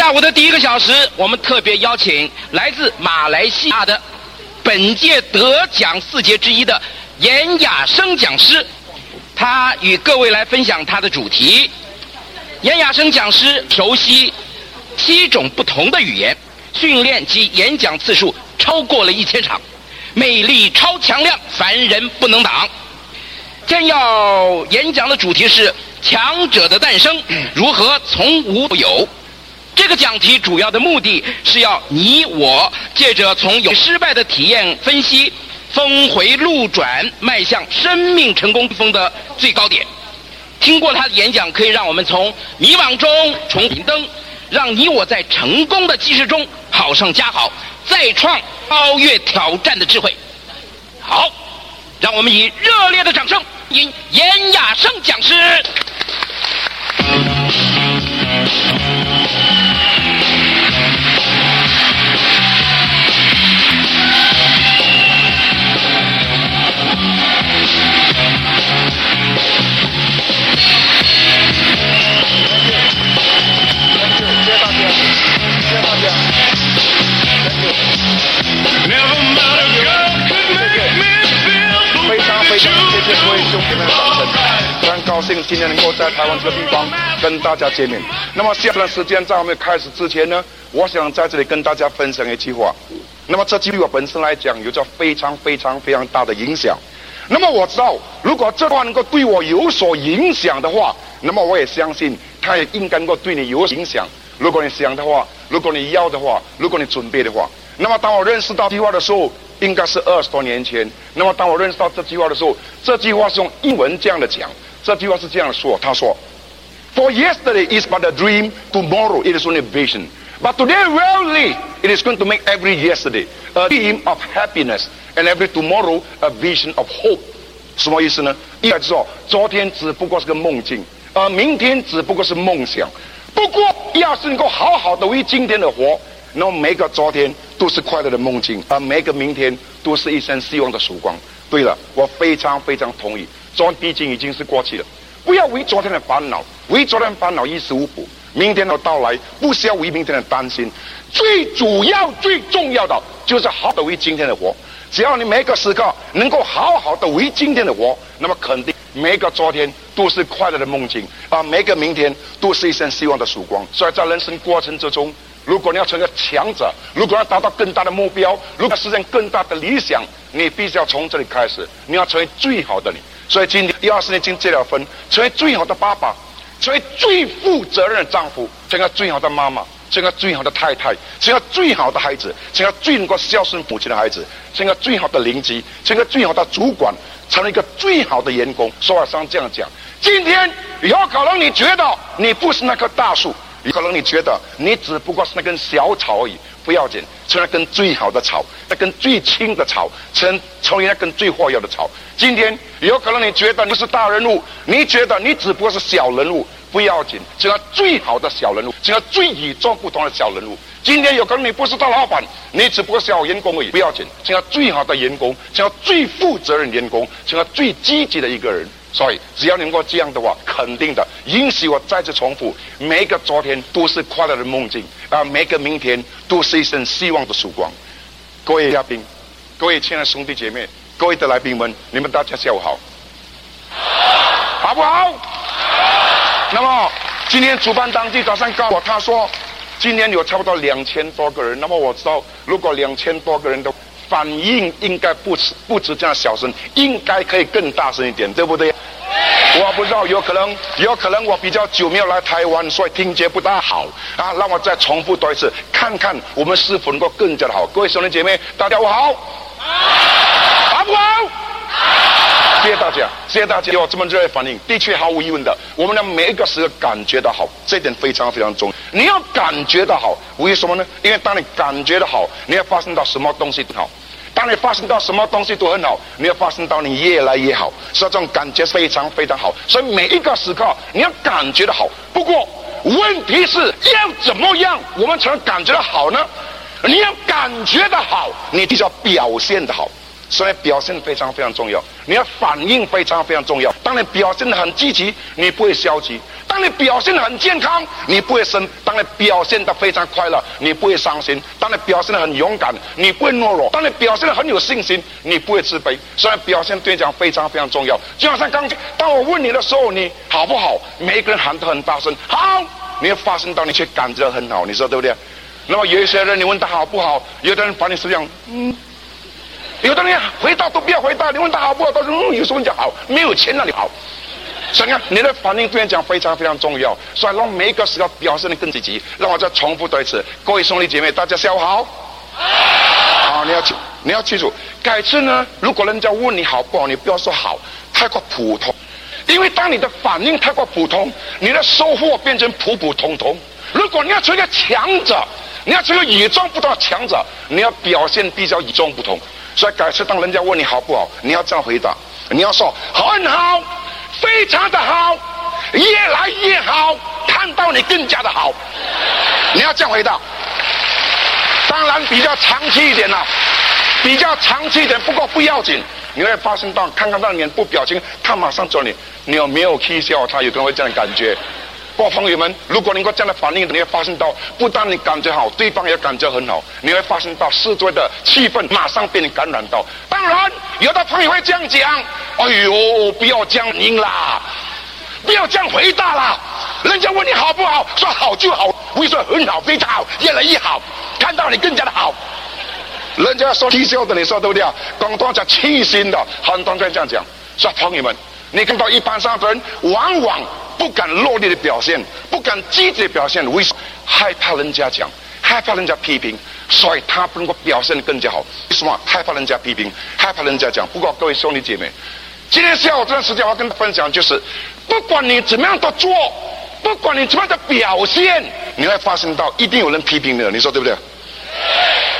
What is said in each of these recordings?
下午的第一个小时，我们特别邀请来自马来西亚的本届得奖四杰之一的严雅生讲师，他与各位来分享他的主题。严雅生讲师熟悉七种不同的语言，训练及演讲次数超过了一千场，魅力超强亮，凡人不能挡。将要演讲的主题是“强者的诞生”，如何从无到有。这个讲题主要的目的是要你我借着从有失败的体验分析，峰回路转，迈向生命成功峰的最高点。听过他的演讲，可以让我们从迷惘中重明灯，让你我在成功的基石中好上加好，再创超越挑战的智慧。好，让我们以热烈的掌声欢迎严雅生讲师。非常非常谢谢各位兄弟们掌声，非常高兴今天能够在台湾这个地方跟大家见面。那么下段时间在我们开始之前呢，我想在这里跟大家分享一句话。那么这句话本身来讲有着非常非常非常大的影响。那么我知道，如果这话能够对我有所影响的话，那么我也相信它也应该能够对你有影响。如果你想的话，如果你要的话，如果你准备的话，那么当我认识到这句话的时候，应该是二十多年前。那么当我认识到这句话的时候，这句话是用英文这样的讲。这句话是这样说，他说：“For yesterday is but a dream, tomorrow it is only a vision. But today, really, it is going to make every yesterday a dream of happiness, and every tomorrow a vision of hope.” 什么意思呢？意思说，昨天只不过是个梦境，而明天只不过是梦想。不过，要是能够好好的为今天的活，那么每个昨天都是快乐的梦境，而每个明天都是一生希望的曙光。对了，我非常非常同意。昨天毕竟已经是过去了，不要为昨天的烦恼，为昨天烦恼一时无补。明天的到来，不需要为明天的担心。最主要、最重要的，就是好的为今天的活。只要你每个时刻能够好好的为今天的活，那么肯定每个昨天都是快乐的梦境，啊，每个明天都是一生希望的曙光。所以在人生过程之中，如果你要成为强者，如果要达到更大的目标，如果要实现更大的理想，你必须要从这里开始，你要成为最好的你。所以今天第二十年经结了婚，成为最好的爸爸，成为最负责任的丈夫，成为最好的妈妈，成为最好的太太，成为最好的孩子，成为最能够孝顺母亲的孩子，成为最好的邻居，成为最好的主管，成为一个最好的员工。说话上这样讲，今天有可能你觉得你不是那棵大树，可能你觉得你只不过是那根小草而已。不要紧，成了根最好的草，那根最轻的草，成成为那根最活跃的草。今天有可能你觉得你是大人物，你觉得你只不过是小人物，不要紧，成了最好的小人物，成了最与众不同的小人物。今天有可能你不是大老板，你只不过是小员工而已，不要紧，成了最好的员工，成了最负责任员工，成了最积极的一个人。所以，只要能够这样的话，肯定的，允许我再次重复，每个昨天都是快乐的梦境，啊每个明天都是一生希望的曙光。各位嘉宾，各位亲爱的兄弟姐妹，各位的来宾们，你们大家下午好，好不好？那么今天主办当地早上告诉我，他说今天有差不多两千多个人。那么我知道，如果两千多个人都。反应应该不止不止这样小声，应该可以更大声一点，对不对？我不知道，有可能有可能我比较久没有来台湾，所以听觉不大好啊。让我再重复多一次，看看我们是否能够更加的好。各位兄弟姐妹，大家好，好不好？谢谢大家，谢谢大家有这么热烈反应。的确，毫无疑问的，我们的每一个时刻感觉到好，这点非常非常重要。你要感觉到好，为什么呢？因为当你感觉到好，你要发生到什么东西都好。当你发生到什么东西都很好，你要发生到你越来越好，所以这种感觉非常非常好。所以每一个时刻你要感觉的好。不过问题是要怎么样我们才能感觉的好呢？你要感觉的好，你必须要表现的好。所以表现非常非常重要，你要反应非常非常重要。当你表现得很积极，你不会消极；当你表现得很健康，你不会生；当你表现得非常快乐，你不会伤心；当你表现得很勇敢，你不会懦弱；当你表现得很有信心，你不会自卑。所以表现对讲非常非常重要。就好像刚才，当我问你的时候，你好不好？每一个人喊得很大声，好，你会发生到你却感觉很好，你说对不对？那么有一些人，你问他好不好？有的人把你是这样，嗯。有的人回答都不要回答，你问他好不好？他说嗯，有时候讲好，没有钱那里好。怎样？你的反应对你讲非常非常重要，所以让每一个时候表现的更积极。让我再重复多一次，各位兄弟姐妹，大家下午好。好，你要记，你要记住，改次呢，如果人家问你好不好，你不要说好，太过普通，因为当你的反应太过普通，你的收获变成普普通通。如果你要做一个强者，你要成为与众不同的强者，你要表现比较与众不同。所以改次当人家问你好不好，你要这样回答，你要说很好。非常的好，越来越好，看到你更加的好。你要这样回答，当然比较长期一点了，比较长期一点，不过不要紧。你会发生到看看到脸部表情，他马上找你，你有没有气笑？他有可能会这样感觉。不过朋友们，如果能够这样的反应，你会发生到不但你感觉好，对方也感觉很好，你会发生到四周的气氛马上被你感染到。当然，有的朋友会这样讲。哎呦，不要僵硬啦，不要这样回答啦。人家问你好不好，说好就好，不会说很好，非常好，越来越好，看到你更加的好。人家说低笑的，你说对不对啊？广东话叫气心的，很多人这样讲。说朋友们，你看到一般上的人，往往不敢落力的表现，不敢积极的表现，为什么？害怕人家讲，害怕人家批评，所以他不能够表现得更加好。为什么？害怕人家批评，害怕人家讲。不过各位兄弟姐妹。今天下午这段时间，我要跟大家分享，就是不管你怎么样的做，不管你怎么样的表现，你会发现到一定有人批评你的，你说对不对？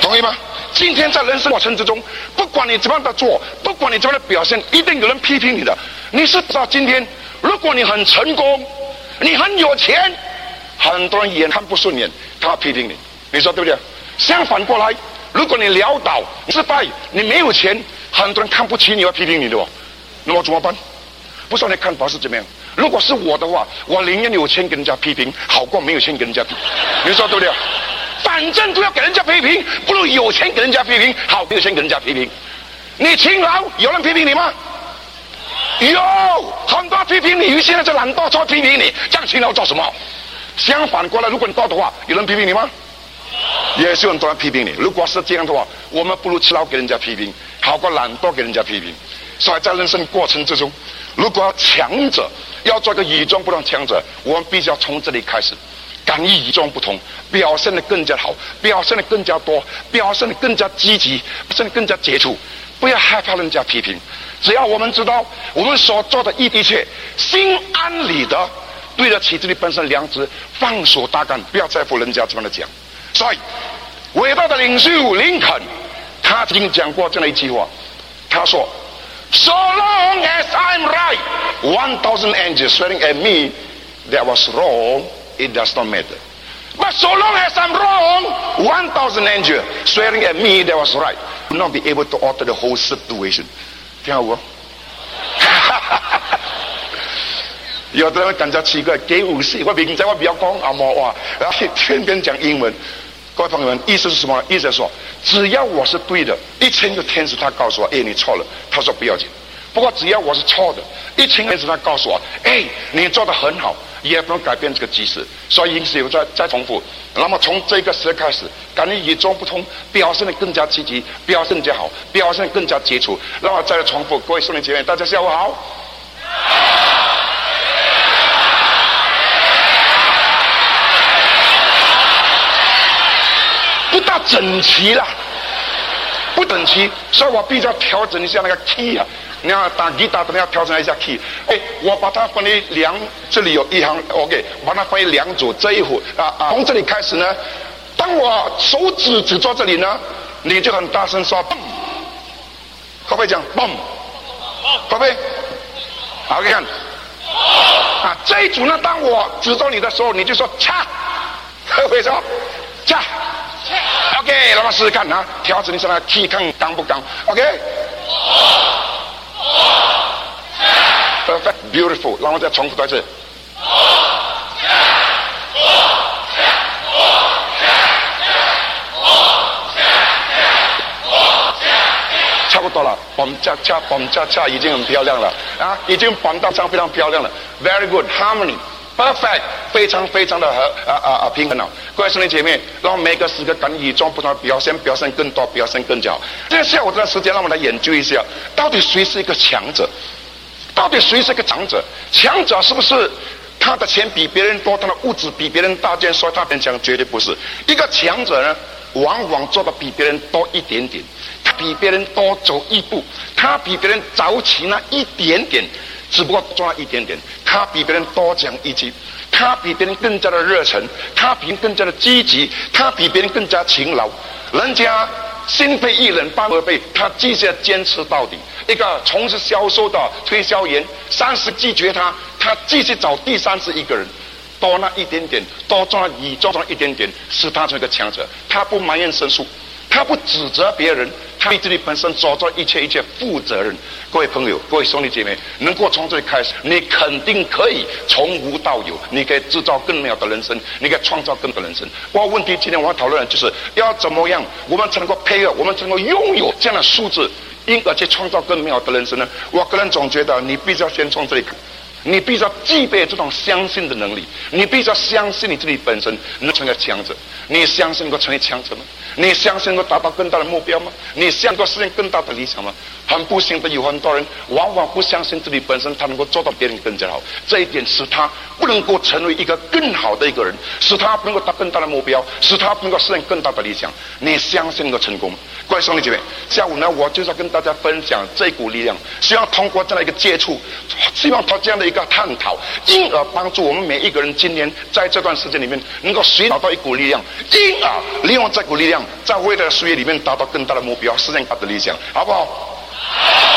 同意吗？今天在人生过程之中，不管你怎么样的做，不管你怎么样的表现，一定有人批评你的。你是知道今天，如果你很成功，你很有钱，很多人眼看不顺眼，他批评你，你说对不对？相反过来，如果你潦倒、失败，你没有钱，很多人看不起你，要批评你的哦。那么怎么办？不知道你看法是怎么样？如果是我的话，我宁愿有钱给人家批评，好过没有钱给人家批。你说对不对？反正都要给人家批评，不如有钱给人家批评，好没有钱给人家批评。你勤劳，有人批评你吗？有很多批评你，现在就懒惰，做批评你，这样勤劳做什么？相反过来，如果你多的话，有人批评你吗？也是很多人批评你。如果是这样的话，我们不如勤劳给人家批评，好过懒惰给人家批评。所以在人生过程之中，如果要强者，要做个与众不同强者，我们必须要从这里开始，敢于与众不同，表现的更加好，表现的更加多，表现的更加积极，表现得更加杰出，不要害怕人家批评。只要我们知道我们所做的一切，心安理得，对得起自己本身良知，放手大干，不要在乎人家怎么的讲。所以，伟大的领袖林肯，他曾经讲过这样一句话，他说。So long as I'm right, one thousand angels swearing at me that was wrong, it does not matter. But so long as I'm wrong, one thousand angels swearing at me that was right, will not be able to alter the whole situation. 听好不？有的人感觉奇怪，给五十，我平时我比较讲阿摩话，然后天天讲英文。各位朋友们，意思是什么？意思说，只要我是对的，一千个天使他告诉我，哎，你错了。他说不要紧。不过只要我是错的，一千个天使他告诉我，哎，你做得很好，也不能改变这个局势。所以因此我再再重复。那么从这个时开始，感觉与众不同，表现得更加积极，表现得更加好，表现更加杰出。那么再来重复，各位兄弟姐妹，大家下午好。不大整齐了，不整齐，所以我必须要调整一下那个 key 啊！你要打吉他，可能要调整一下 key。哎，我把它分为两，这里有一行，OK，把它分为两组。这一会啊啊，从这里开始呢，当我手指指到这里呢，你就很大声说“嘣”，会不会讲“嘣”？会不会？好，看，啊，这一组呢，当我指着你的时候，你就说“恰”，会不会说“恰 ”？OK，那么试试看啊，调整一下那 key 看刚不刚 Perfect! Beautiful! 让我再重复一次。差不多了，我们恰恰，我们恰恰已经很漂亮了啊，已经绑到上非常漂亮了，very good harmony。perfect，非常非常的和啊啊啊平衡了。各位兄弟姐妹，让每个时刻敢与众不同的表现，表现更多，表现更加好。这个下午这段时间，让我们来研究一下，到底谁是一个强者？到底谁是一个强者？强者是不是他的钱比别人多，他的物质比别人大件，所以他变强？绝对不是。一个强者呢，往往做的比别人多一点点，他比别人多走一步，他比别人早起那一点点。只不过赚了一点点，他比别人多讲一句，他比别人更加的热忱，他比别人更加的积极，他比别人更加勤劳。人家心灰意冷半而废，他继续坚持到底。一个从事销售的推销员，三十拒绝他，他继续找第三十一个人，多那一点点，多赚你赚一点点，使他成为一个强者。他不埋怨申诉，他不指责别人。他对自己本身做做一切一切负责任，各位朋友，各位兄弟姐妹，能够从这里开始，你肯定可以从无到有，你可以制造更美好的人生，你可以创造更多人生。我问题今天我要讨论的就是要怎么样，我们才能够配合，我们才能够拥有这样的素质，因而去创造更美好的人生呢？我个人总觉得，你必须要先从这里。你必须要具备这种相信的能力，你必须要相信你自己本身能成为强者。你相信能够成为强者吗？你相信能够达到更大的目标吗？你相信能够实现更大的理想吗？很不幸的，有很多人往往不相信自己本身，他能够做到别人更加好。这一点使他不能够成为一个更好的一个人，使他能够达更大的目标，使他能够实现更大的理想。你相信能够成功吗？各位兄弟姐妹，下午呢，我就是要跟大家分享这股力量，希望通过这样一个接触，希望他这样的。一个探讨，因而帮助我们每一个人今年在这段时间里面能够寻找到一股力量，因而利用这股力量，在未来的岁月里面达到更大的目标，实现他的理想，好不好？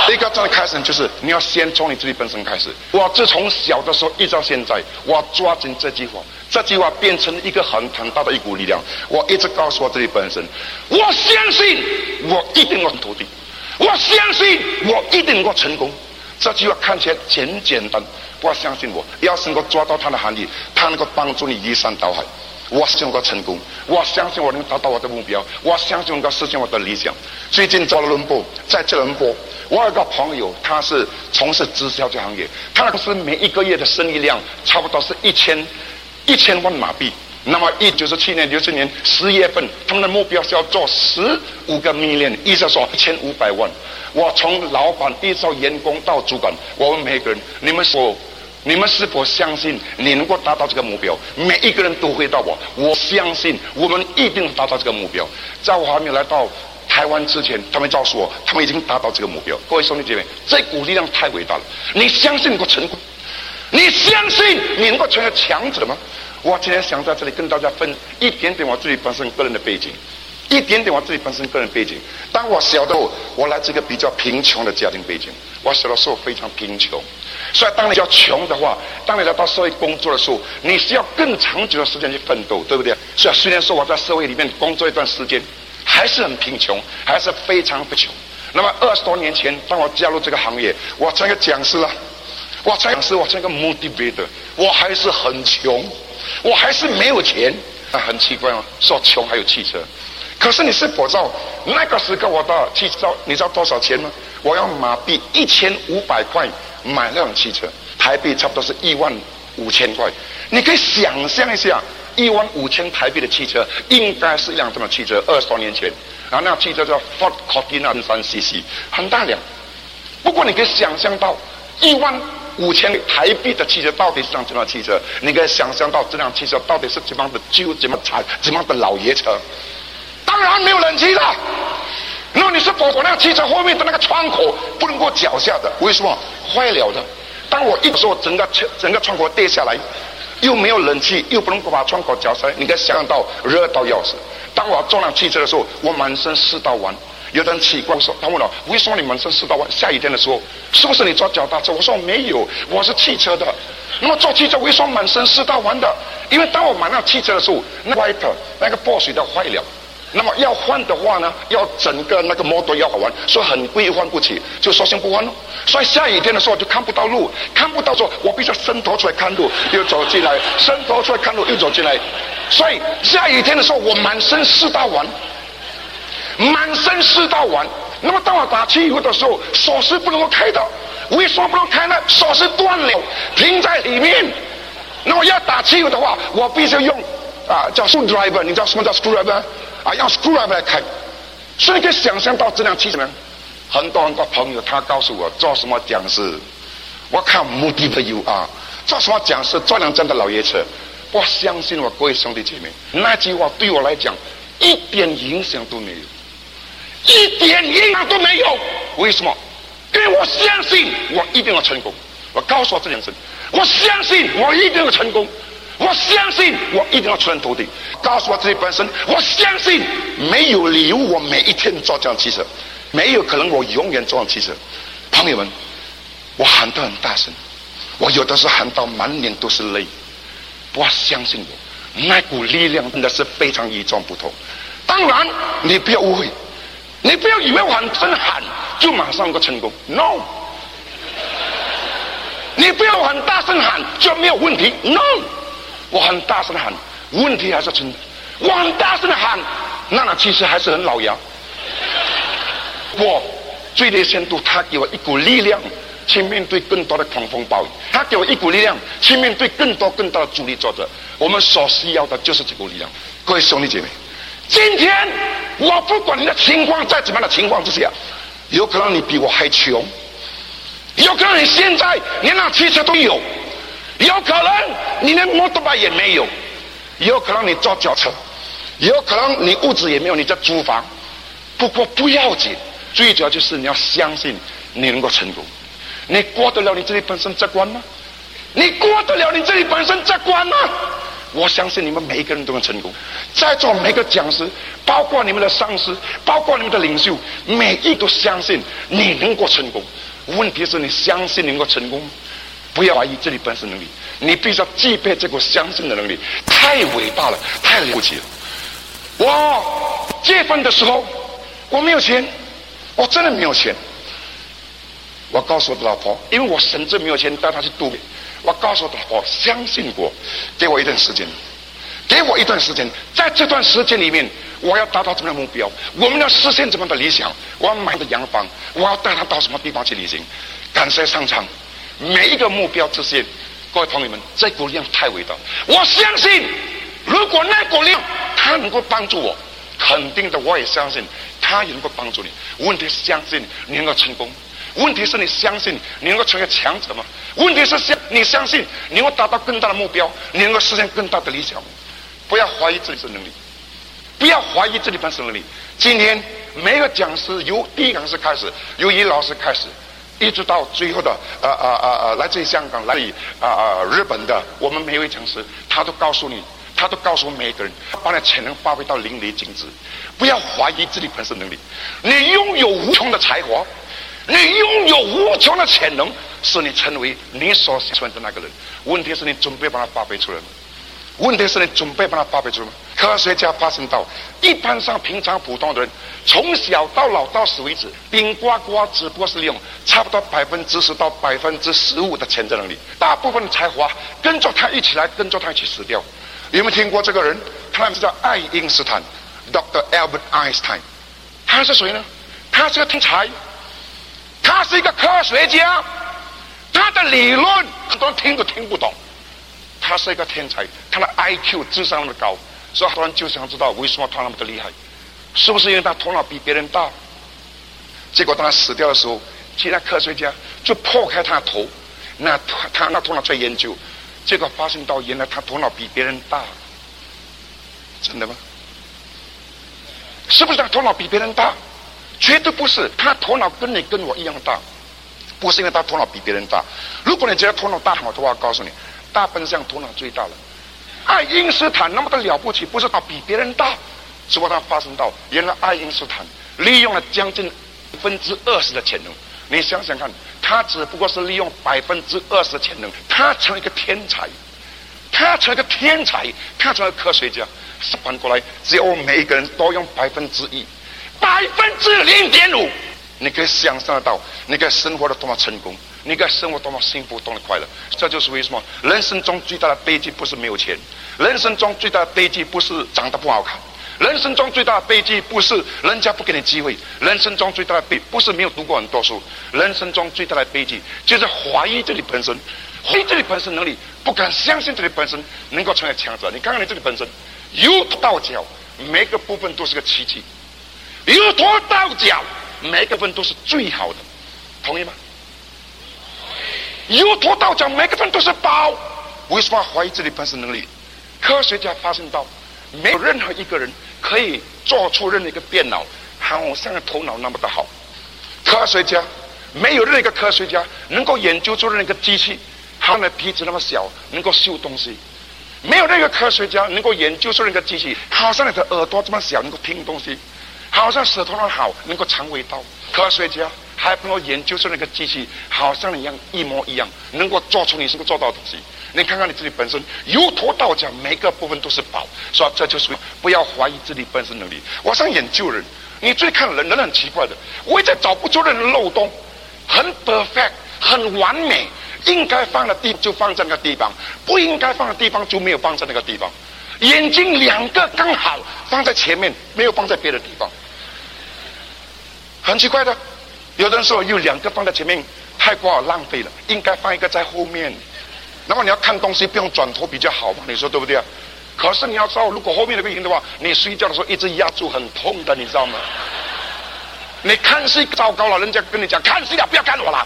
一个这样的开始就是你要先从你自己本身开始。我自从小的时候一直到现在，我抓紧这句话，这句话变成一个很很大的一股力量。我一直告诉我自己本身，我相信我一定能够土地，我相信我一定能够成功。这句话看起来简简单，不要相信我。要是能够抓到它的含义，它能够帮助你移山倒海。我相信能够成功，我相信我能达到我的目标，我相信能够实现我的理想。最近在伦布，在吉隆坡，我有个朋友，他是从事直销这行业，他公司每一个月的生意量差不多是一千一千万马币。那么一九七年、六七年十月份，他们的目标是要做十五个 million，意思说一千五百万。我从老板一直到员工到主管，我们每个人，你们说，你们是否相信你能够达到这个目标？每一个人都回答我，我相信我们一定达到这个目标。在我还没有来到台湾之前，他们告诉我，他们已经达到这个目标。各位兄弟姐妹，这股力量太伟大了！你相信能够成功？你相信你能够成为强者吗？我今天想在这里跟大家分一点点我自己本身个人的背景。一点点我自己本身个人背景，当我小的时候，我来自一个比较贫穷的家庭背景。我小的时候非常贫穷，所以当你要穷的话，当你来到社会工作的时候，你需要更长久的时间去奋斗，对不对？所以虽然说我在社会里面工作一段时间，还是很贫穷，还是非常不穷。那么二十多年前，当我加入这个行业，我成一个讲师了，我成讲师，我成一个 motivator，我还是很穷，我还是没有钱。啊，很奇怪哦，说穷还有汽车。可是你是否知道那个时候我的汽车，你知道多少钱吗？我要马币一千五百块买那辆汽车，台币差不多是一万五千块。你可以想象一下，一万五千台币的汽车应该是一辆什么汽车。二十多年前，然后那辆汽车叫 Ford Cortina 三 CC，很大辆。不过你可以想象到一万五千台币的汽车到底是辆什么汽车？你可以想象到这辆汽车到底是怎么样的旧、怎么残、怎么样的老爷车？当然没有冷气了。那么你是否我那个汽车后面的那个窗口不能够脚下的？为什么坏了的？当我一说整个整个窗口跌下来，又没有冷气，又不能够把窗口脚下来，你可以想到热到要死。当我坐上汽车的时候，我满身湿到完。有人奇怪，我说他问了，为什么你满身湿到完？下雨天的时候，是不是你坐脚踏车？我说没有，我是汽车的。那么坐汽车为什么满身湿到完的？因为当我买那汽车的时候，那 wiper 那个拨水的坏了。那么要换的话呢，要整个那个摩托要好玩，所以很贵换不起，就索性不换了。所以下雨天的时候就看不到路，看不到说，我必须要伸头出来看路，又走进来，伸头出来看路又走进来。所以下雨天的时候，我满身湿到完，满身湿到完。那么当我打汽油的时候，锁匙不能够开的，为什么不能开呢？锁匙断了，停在里面。那么要打汽油的话，我必须用啊叫 screwdriver，你知道什么叫 screwdriver？啊，用 screwdriver 来开。所以可以想象到这辆汽车呢，很多很多朋友他告诉我做什么讲师，我看目的的有啊，做什么讲师做辆真的老爷车，我相信我各位兄弟姐妹，那句话对我来讲一点影响都没有。一点影响都没有，为什么？因为我相信我一定要成功。我告诉我这件事，我相信我一定要成功，我相信我一定要出人头地。告诉我自己本身，我相信没有理由我每一天坐这样汽车，没有可能我永远坐这辆汽车。朋友们，我喊得很大声，我有的时候喊到满脸都是泪。我相信我那股力量真的是非常与众不同。当然，你不要误会。你不要以为我很真喊就马上能够成功，no！你不要很大声喊就没有问题，no！我很大声的喊，问题还是存在。我很大声的喊，那那其实还是很老样。我最低限度，他给我一股力量去面对更多的狂风暴雨，他给我一股力量去面对更多更大的阻力作者。我们所需要的就是这股力量，各位兄弟姐妹。今天我不管你的情况在怎么样的情况之下，有可能你比我还穷，有可能你现在连那汽车都有，有可能你连摩托车也没有，有可能你坐轿车，有可能你物质也没有，你在租房。不过不要紧，最主要就是你要相信你能够成功。你过得了你自己本身这关吗？你过得了你自己本身这关吗？我相信你们每一个人都能成功，在座每个讲师，包括你们的上司，包括你们的领袖，每一都相信你能够成功。问题是你相信能够成功吗，不要怀疑自己本身能力，你必须要具备这个相信的能力。太伟大了，太了不起了。我结婚的时候我没有钱，我真的没有钱。我告诉我的老婆，因为我甚至没有钱带她去度蜜。我告诉老婆相信我，给我一段时间，给我一段时间，在这段时间里面，我要达到什么样的目标？我们要实现怎么样的理想？我要买的洋房，我要带她到什么地方去旅行？感谢上苍，每一个目标之前，各位朋友们，这股力量太伟大。我相信，如果那股力量他能够帮助我，肯定的，我也相信他也能够帮助你。问题是相信你能够成功。问题是你相信你能够成为强者吗？问题是相你相信你能够达到更大的目标，你能够实现更大的理想？不要怀疑自己的能力，不要怀疑自己本身能力。今天每个讲师由第一讲师开始，由叶老师开始，一直到最后的啊啊啊啊来自于香港、来自于啊啊日本的我们每位讲师，他都告诉你，他都告诉每一个人，把你潜能发挥到淋漓尽致。不要怀疑自己本身能力，你拥有无穷的才华。你拥有无穷的潜能，使你成为你所喜欢的那个人。问题是你准备把它发挥出来吗？问题是你准备把它发挥出来吗？科学家发现到，一般上平常普通的人，从小到老到死为止，顶呱呱只不过是利用差不多百分之十到百分之十五的潜在能力，大部分的才华跟着他一起来，跟着他一起死掉。有没有听过这个人？他名字叫爱因斯坦，Dr. Albert Einstein。他是谁呢？他是个天才。他是一个科学家，他的理论很多人听都听不懂。他是一个天才，他的 IQ 智商那么高，所以很多人就想知道为什么他那么的厉害，是不是因为他头脑比别人大？结果当他死掉的时候，其他科学家就破开他的头，那他那头脑在研究，结果发现到原来他头脑比别人大，真的吗？是不是他头脑比别人大？绝对不是，他头脑跟你跟我一样大，不是因为他头脑比别人大。如果你觉得头脑大好的话，我告诉你，大笨象头脑最大了。爱因斯坦那么的了不起，不是他比别人大，只不过他发生到原来爱因斯坦利用了将近百分之二十的潜能。你想想看，他只不过是利用百分之二十的潜能，他成了一个天才，他成了一个天才，他成了科学家。反过来，只要我们每一个人都用百分之一。百分之零点五，你可以想象得到，你可以生活的多么成功，你可以生活多么幸福，多么快乐。这就是为什么。人生中最大的悲剧不是没有钱，人生中最大的悲剧不是长得不好看，人生中最大的悲剧不是人家不给你机会，人生中最大的悲不是没有读过很多书，人生中最大的悲剧就是怀疑自己本身，怀疑自己本身能力，不敢相信自己本身。能够成为强者。你看看你自己本身，由头到脚每个部分都是个奇迹，由头到脚每个部分都是最好的，同意吗？由头到脚每个人都是宝，为什么怀疑自己本身能力？科学家发现到。没有任何一个人可以做出任何一个电脑，好像头脑那么的好。科学家没有任何一个科学家能够研究出任何一个机器，好像鼻子那么小，能够嗅东西。没有任何一个科学家能够研究出任何一个机器，好像你的耳朵这么小，能够听东西。好像舌头那么好，能够尝味道。科学家还不能够研究出那个机器，好像一样一模一样，能够做出你能够做到的东西。你看看你自己本身，由头到脚每个部分都是宝，所以这就是不要怀疑自己本身能力。我想研究人，你最看人，人很奇怪的，我一直找不出任何漏洞，很 perfect，很完美，应该放的地方就放在那个地方，不应该放的地方就没有放在那个地方。眼睛两个刚好放在前面，没有放在别的地方，很奇怪的。有的人说有两个放在前面太过浪费了，应该放一个在后面。那么你要看东西不用转头比较好嘛？你说对不对啊？可是你要知道，如果后面那个赢的话，你睡觉的时候一直压住很痛的，你知道吗？你看戏糟糕了，人家跟你讲看戏了，不要看我了。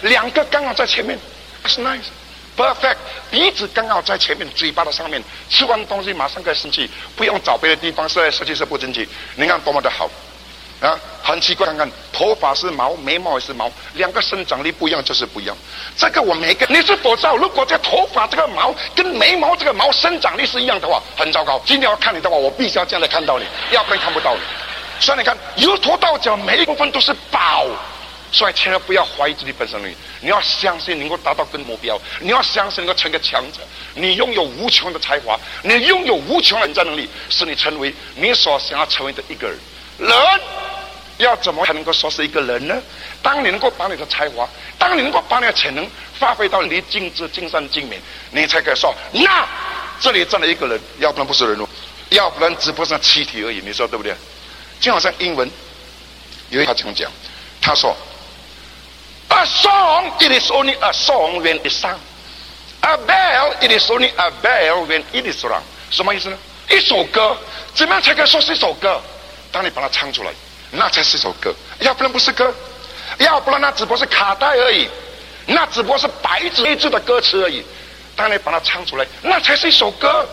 两个刚好在前面，That's nice，perfect。鼻子刚好在前面，嘴巴的上面，吃完东西马上可以生气，不用找别的地方，实在设计师不争气。你看多么的好。啊，很奇怪，看看头发是毛，眉毛也是毛，两个生长力不一样就是不一样。这个我没跟，你是否知道？如果这头发这个毛跟眉毛这个毛生长力是一样的话，很糟糕。今天要看你的话，我必须要这样来看到你，要不然看不到你。所以你看，由头到脚每一部分都是宝，所以千万不要怀疑自己本身能力，你要相信能够达到跟目标，你要相信能够成个强者。你拥有无穷的才华，你拥有无穷的人战能力，使你成为你所想要成为的一个人。人要怎么才能够说是一个人呢？当你能够把你的才华，当你能够把你的潜能发挥到淋尽致、尽善尽美，你才可以说，那这里站了一个人，要不然不是人物，要不然只不过是气体而已。你说对不对？就好像英文有一句话这样讲，他说：“A song it is only a song when it's sung. A bell it is only a bell when it is rung.” 什么意思呢？一首歌怎么样才可以说是一首歌？当你把它唱出来，那才是一首歌，要不然不是歌，要不然那只不过是卡带而已，那只不过是白纸黑字的歌词而已。当你把它唱出来，那才是一首歌。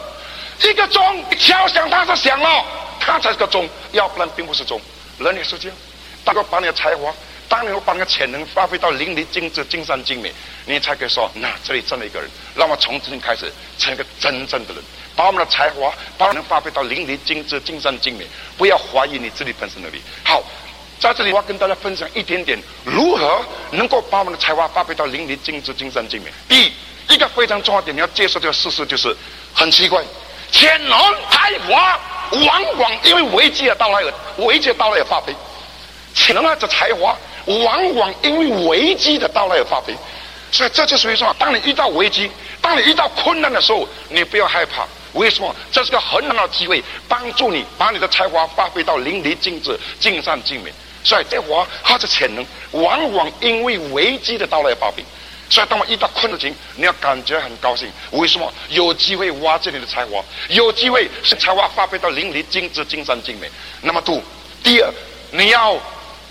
一个钟敲响，它是响了，它才是个钟，要不然并不是钟。人也是这样，大哥把你的才华，当你把那个潜能发挥到淋漓尽致、尽善尽美，你才可以说，那这里站了一个人，让我从今天开始成一个真正的人。把我们的才华，把我们发挥到淋漓尽致、尽善尽美，不要怀疑你自己本身能力。好，在这里我要跟大家分享一点点如何能够把我们的才华发挥到淋漓尽致、尽善尽美。第一，一个非常重要点，你要接受这个事实，就是很奇怪，潜能才华往往因为危机的到来而危机的到来而发挥，潜能啊这才华往往因为危机的到来而发挥，所以这就属于说，当你遇到危机，当你遇到困难的时候，你不要害怕。为什么？这是个很好的机会，帮助你把你的才华发挥到淋漓尽致、尽善尽美。所以，才华它的潜能，往往因为危机的到来而发挥。所以，当我遇到困境，你要感觉很高兴。为什么？有机会挖掘你的才华，有机会使才华发挥到淋漓尽致、尽善尽美。那么，度第二，你要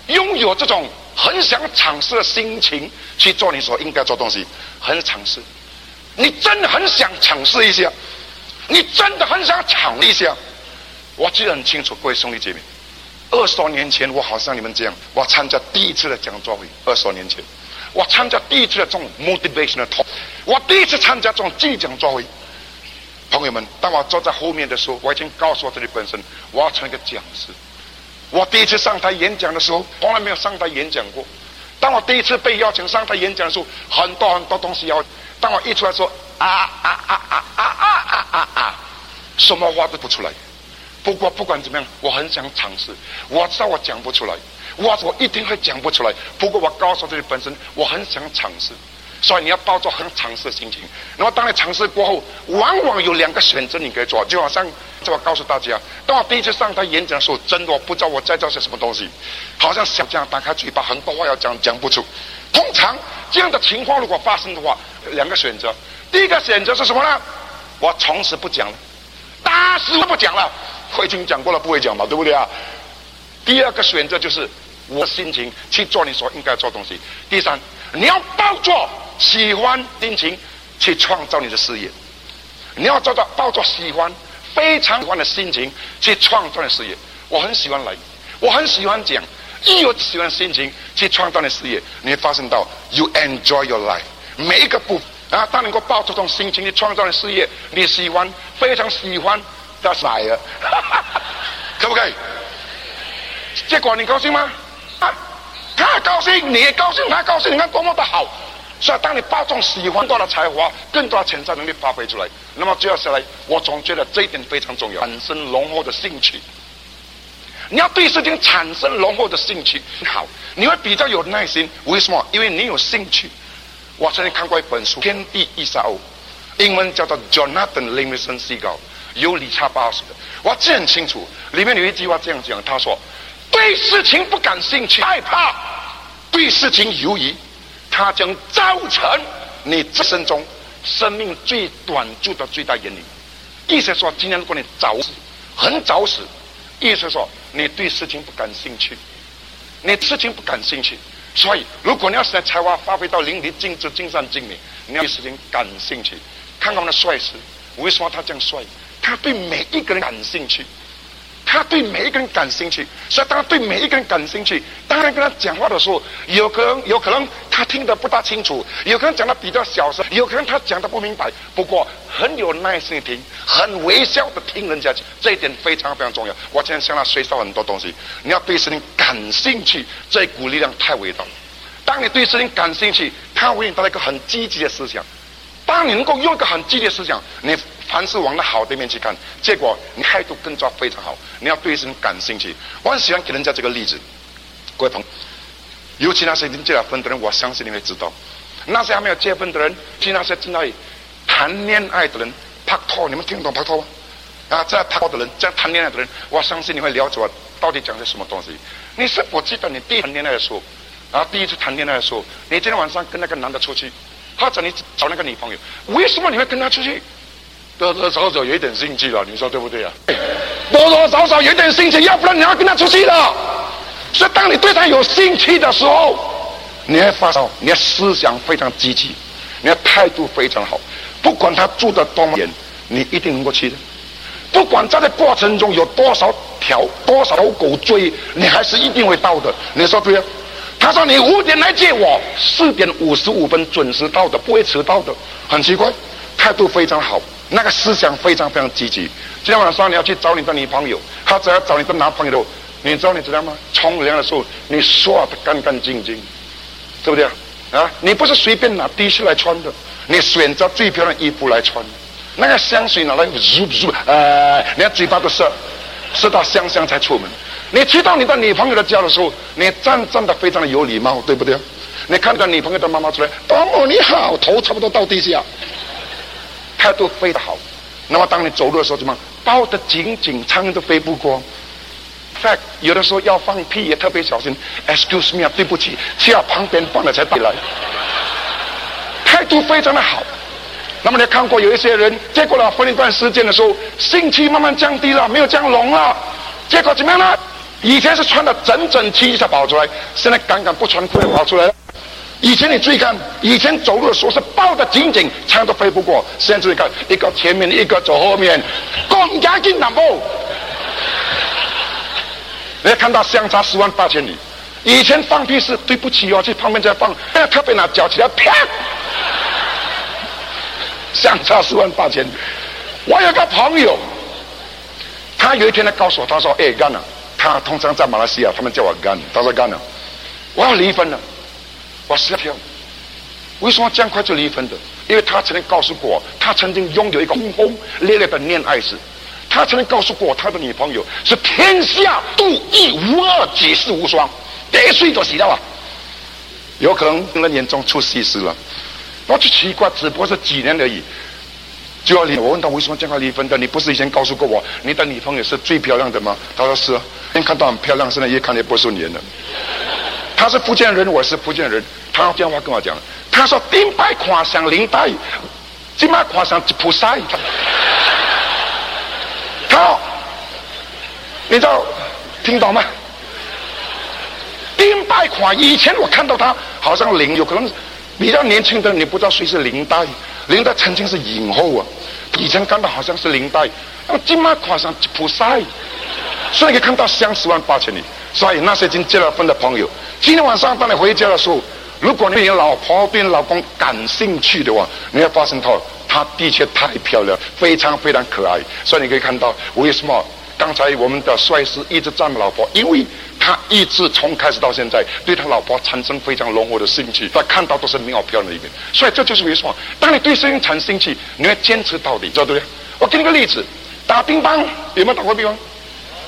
拥有这种很想尝试的心情去做你所应该做东西，很尝试。你真的很想尝试一下。你真的很想尝一下，我记得很清楚，各位兄弟姐妹，二十多年前我好像你们这样，我参加第一次的讲座会。二十多年前，我参加第一次的这种 motivational talk，我第一次参加这种激励讲座会。朋友们，当我坐在后面的时候，我已经告诉我自己本身，我要成为一个讲师。我第一次上台演讲的时候，从来没有上台演讲过。当我第一次被邀请上台演讲的时候，很多很多东西要。当我一出来说。啊啊啊啊啊啊啊啊啊！什么话都不出来。不过不管怎么样，我很想尝试。我知道我讲不出来，我我一定会讲不出来。不过我告诉自己本身，我很想尝试。所以你要抱着很尝试的心情。那么当你尝试过后，往往有两个选择你可以做。就好像这我告诉大家，当我第一次上台演讲的时候，真的我不知道我在做些什么东西，好像想这样打开嘴巴，很多话要讲讲不出。通常这样的情况如果发生的话，两个选择。第一个选择是什么呢？我从此不讲了，打死我不讲了。我已经讲过了，不会讲嘛，对不对啊？第二个选择就是我的心情去做你所应该做的东西。第三，你要抱着喜欢心情去创造你的事业。你要做到抱着喜欢、非常喜欢的心情去创造你的事业。我很喜欢来，我很喜欢讲，一有喜欢的心情去创造你的事业，你会发现到 you enjoy your life 每一个部。啊！当能够抱着这种心情去创造的事业，你喜欢，非常喜欢，叫啥呀？可不可以？结果你高兴吗？啊，他高兴，你也高兴，他高兴，你看多么的好。所以，当你抱着喜欢，多的才华，更多的潜在能力发挥出来。那么，接下来，我总觉得这一点非常重要，产生浓厚的兴趣。你要对事情产生浓厚的兴趣，好，你会比较有耐心。为什么？因为你有兴趣。我曾经看过一本书《天地一沙鸥》，英文叫做 Jonathan Livingston Seagull，有理查巴斯的。我记很清楚，里面有一句话这样讲：他说，对事情不感兴趣、害怕，对事情犹豫，它将造成你这生中生命最短促的最大原因。意思说，今天如果你早死，很早死，意思说你对事情不感兴趣，你事情不感兴趣。所以，如果你要使才华发挥到淋漓尽致、尽善尽美，你要对事情感兴趣。看看我们的帅师，为什么他这样帅？他对每一个人感兴趣。他对每一个人感兴趣，所以当他对每一个人感兴趣，当然跟他讲话的时候，有可能有可能他听得不大清楚，有可能讲得比较小声，有可能他讲得不明白。不过很有耐心的听，很微笑的听人家讲，这一点非常非常重要。我今天向他学到很多东西。你要对事情感兴趣，这一股力量太伟大了。当你对事情感兴趣，他会给你带来一个很积极的思想。当你能够用一个很积极的思想，你。凡是往那好的面去看，结果你态度更加非常好。你要对人感兴趣。我很喜欢给人家这个例子，各位朋友，尤其那些已经结了婚的人，我相信你会知道；那些还没有结婚的人，听那些正在谈恋爱的人，拍拖，你们听懂拍拖吗？啊，在拍拖的人，在谈恋爱的人，我相信你会了解我到底讲的什么东西。你是否记得你第一谈恋爱的时候，啊，第一次谈恋爱的时候，你今天晚上跟那个男的出去，或者你找那个女朋友，为什么你会跟他出去？多多少少有一点兴趣了，你说对不对啊？多多少少有一点兴趣，要不然你要跟他出去的。所以当你对他有兴趣的时候，你会发现你的思想非常积极，你的态度非常好。不管他住的多么远，你一定能够去的。不管在这过程中有多少条多少狗追，你还是一定会到的。你说对啊？他说你五点来接我，四点五十五分准时到的，不会迟到的。很奇怪，态度非常好。那个思想非常非常积极。今天晚上你要去找你的女朋友，他只要找你的男朋友，你知道你知道吗？冲凉的时候你刷的干干净净，对不对啊？啊，你不是随便拿 T 恤来穿的，你选择最漂亮衣服来穿。那个香水拿来，嗖嗖，呃，连嘴巴都涩，涩到香香才出门。你去到你的女朋友的家的时候，你站站的非常的有礼貌，对不对？你看到女朋友的妈妈出来，多么你好，头差不多到地下。态度非常好，那么当你走路的时候怎么抱得紧紧，苍蝇都飞不过。fact 有的时候要放屁也特别小心。Excuse me 啊，对不起，需要旁边放了才对来。态度非常的好。那么你看过有一些人，结果了分一段时间的时候，兴趣慢慢降低了，没有降浓了。结果怎么样呢？以前是穿的整整齐齐才跑出来，现在刚刚不穿裤子跑出来了。以前你注意看，以前走路的时候是抱得紧紧，枪都飞不过。现在注意看，一个前面，一个走后面，更加紧两步。你要看到相差十万八千里。以前放屁是对不起哦，去旁边再放，现在特别拿脚起来啪，相差十万八千里。我有个朋友，他有一天来告诉我，他说：“哎，干了。”他通常在马来西亚，他们叫我干，他说干了，我要离婚了。我吓一跳，为什么这样快就离婚的？因为他曾经告诉过，他曾经拥有一个轰轰烈烈的恋爱史。他曾经告诉过他的女朋友是天下独一无二、举世无双，第一岁就死掉了，有可能那年中出西施了。我就奇怪，只不过是几年而已，就要离。我问他为什么这样离婚的？你不是以前告诉过我，你的女朋友是最漂亮的吗？他说是啊，先看到很漂亮，现在越看越不顺眼了。他是福建人，我是福建人，他电话跟我讲，他说顶摆看上领带，今麦看上菩萨。他，你知道听懂吗？顶摆看，以前我看到他好像林，有可能。比较年轻的你不知道谁是林黛，林黛曾经是影后啊，以前看到好像是林黛，那么今麦跨上普赛，所以可以看到相十万八千里。所以那些已经结了婚的朋友，今天晚上当你回家的时候，如果你对老婆对你老公感兴趣的话，你会发现到她的确太漂亮，非常非常可爱。所以你可以看到为什么刚才我们的帅师一直赞美老婆，因为。他一直从开始到现在，对他老婆产生非常浓厚的兴趣。他看到都是美好漂亮的一面，所以这就是为什么，当你对事情产生兴趣，你要坚持到底，知道对不对？我给你个例子，打乒乓有没有打过乒乓？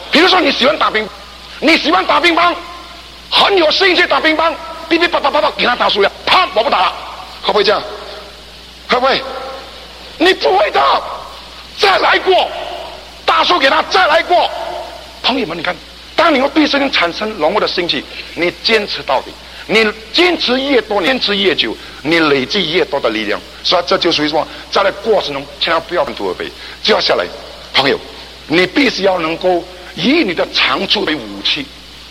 比如说你喜欢打乒，你喜欢打乒乓，很有兴趣打乒乓，哔哔叭叭叭叭给他打输了，啪，我不打了，会不会这样？会不会？你不会的，再来过，打输给他，再来过，朋友们，你看。当你要对事情产生浓厚的兴趣，你坚持到底，你坚持越多，坚持越久，你累积越多的力量。所以这就属于说，在这过程中千万不要半途而废。接下来，朋友，你必须要能够以你的长处为武器。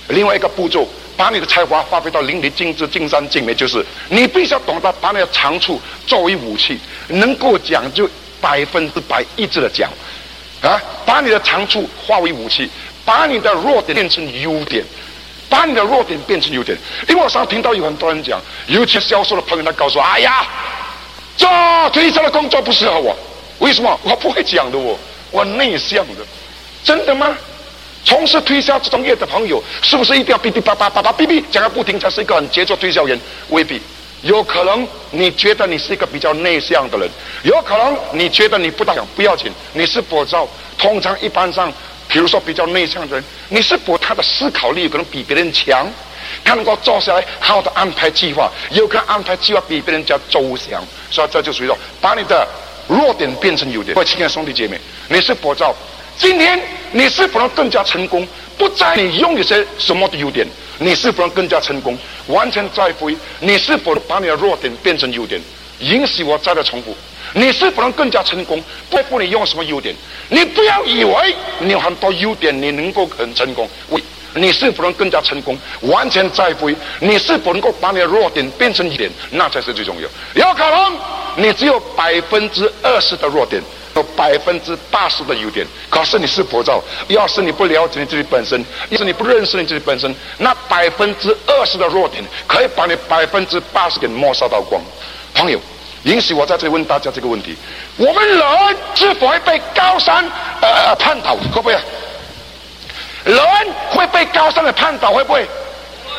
另外一个步骤，把你的才华发挥到淋漓尽致、尽善尽美，就是你必须要懂得把你的长处作为武器，能够讲就百分之百一致的讲，啊，把你的长处化为武器。把你的弱点变成优点，把你的弱点变成优点。因为我常听到有很多人讲，尤其销售的朋友他告诉我：“哎呀，做推销的工作不适合我。”为什么？我不会讲的，我我内向的。真的吗？从事推销这种业的朋友，是不是一定要哔哔叭叭叭叭哔哔讲个不停才是一个很杰出推销员？未必。有可能你觉得你是一个比较内向的人，有可能你觉得你不大讲不要紧，你是跛脚。通常一般上。比如说比较内向的人，你是否他的思考力可能比别人强？他能够坐下来好好的安排计划，有可能安排计划比别人家周详。所以这就属于说，把你的弱点变成优点。各位亲爱的兄弟姐妹，你是否知道，今天你是否能更加成功？不在你拥有些什么的优点，你是否能更加成功？完全在乎你是否能把你的弱点变成优点。允许我再来重复。你是否能更加成功？不在乎你用什么优点，你不要以为你有很多优点，你能够很成功。喂，你是否能更加成功？完全在乎你是否能够把你的弱点变成优点，那才是最重要。有可能你只有百分之二十的弱点，有百分之八十的优点。可是你是否知道？要是你不了解你自己本身，要是你不认识你自己本身，那百分之二十的弱点可以把你百分之八十给抹杀到光，朋友。允许我在这里问大家这个问题：我们人是否会被高山呃绊倒？会不会？人会被高山的绊倒？会不会？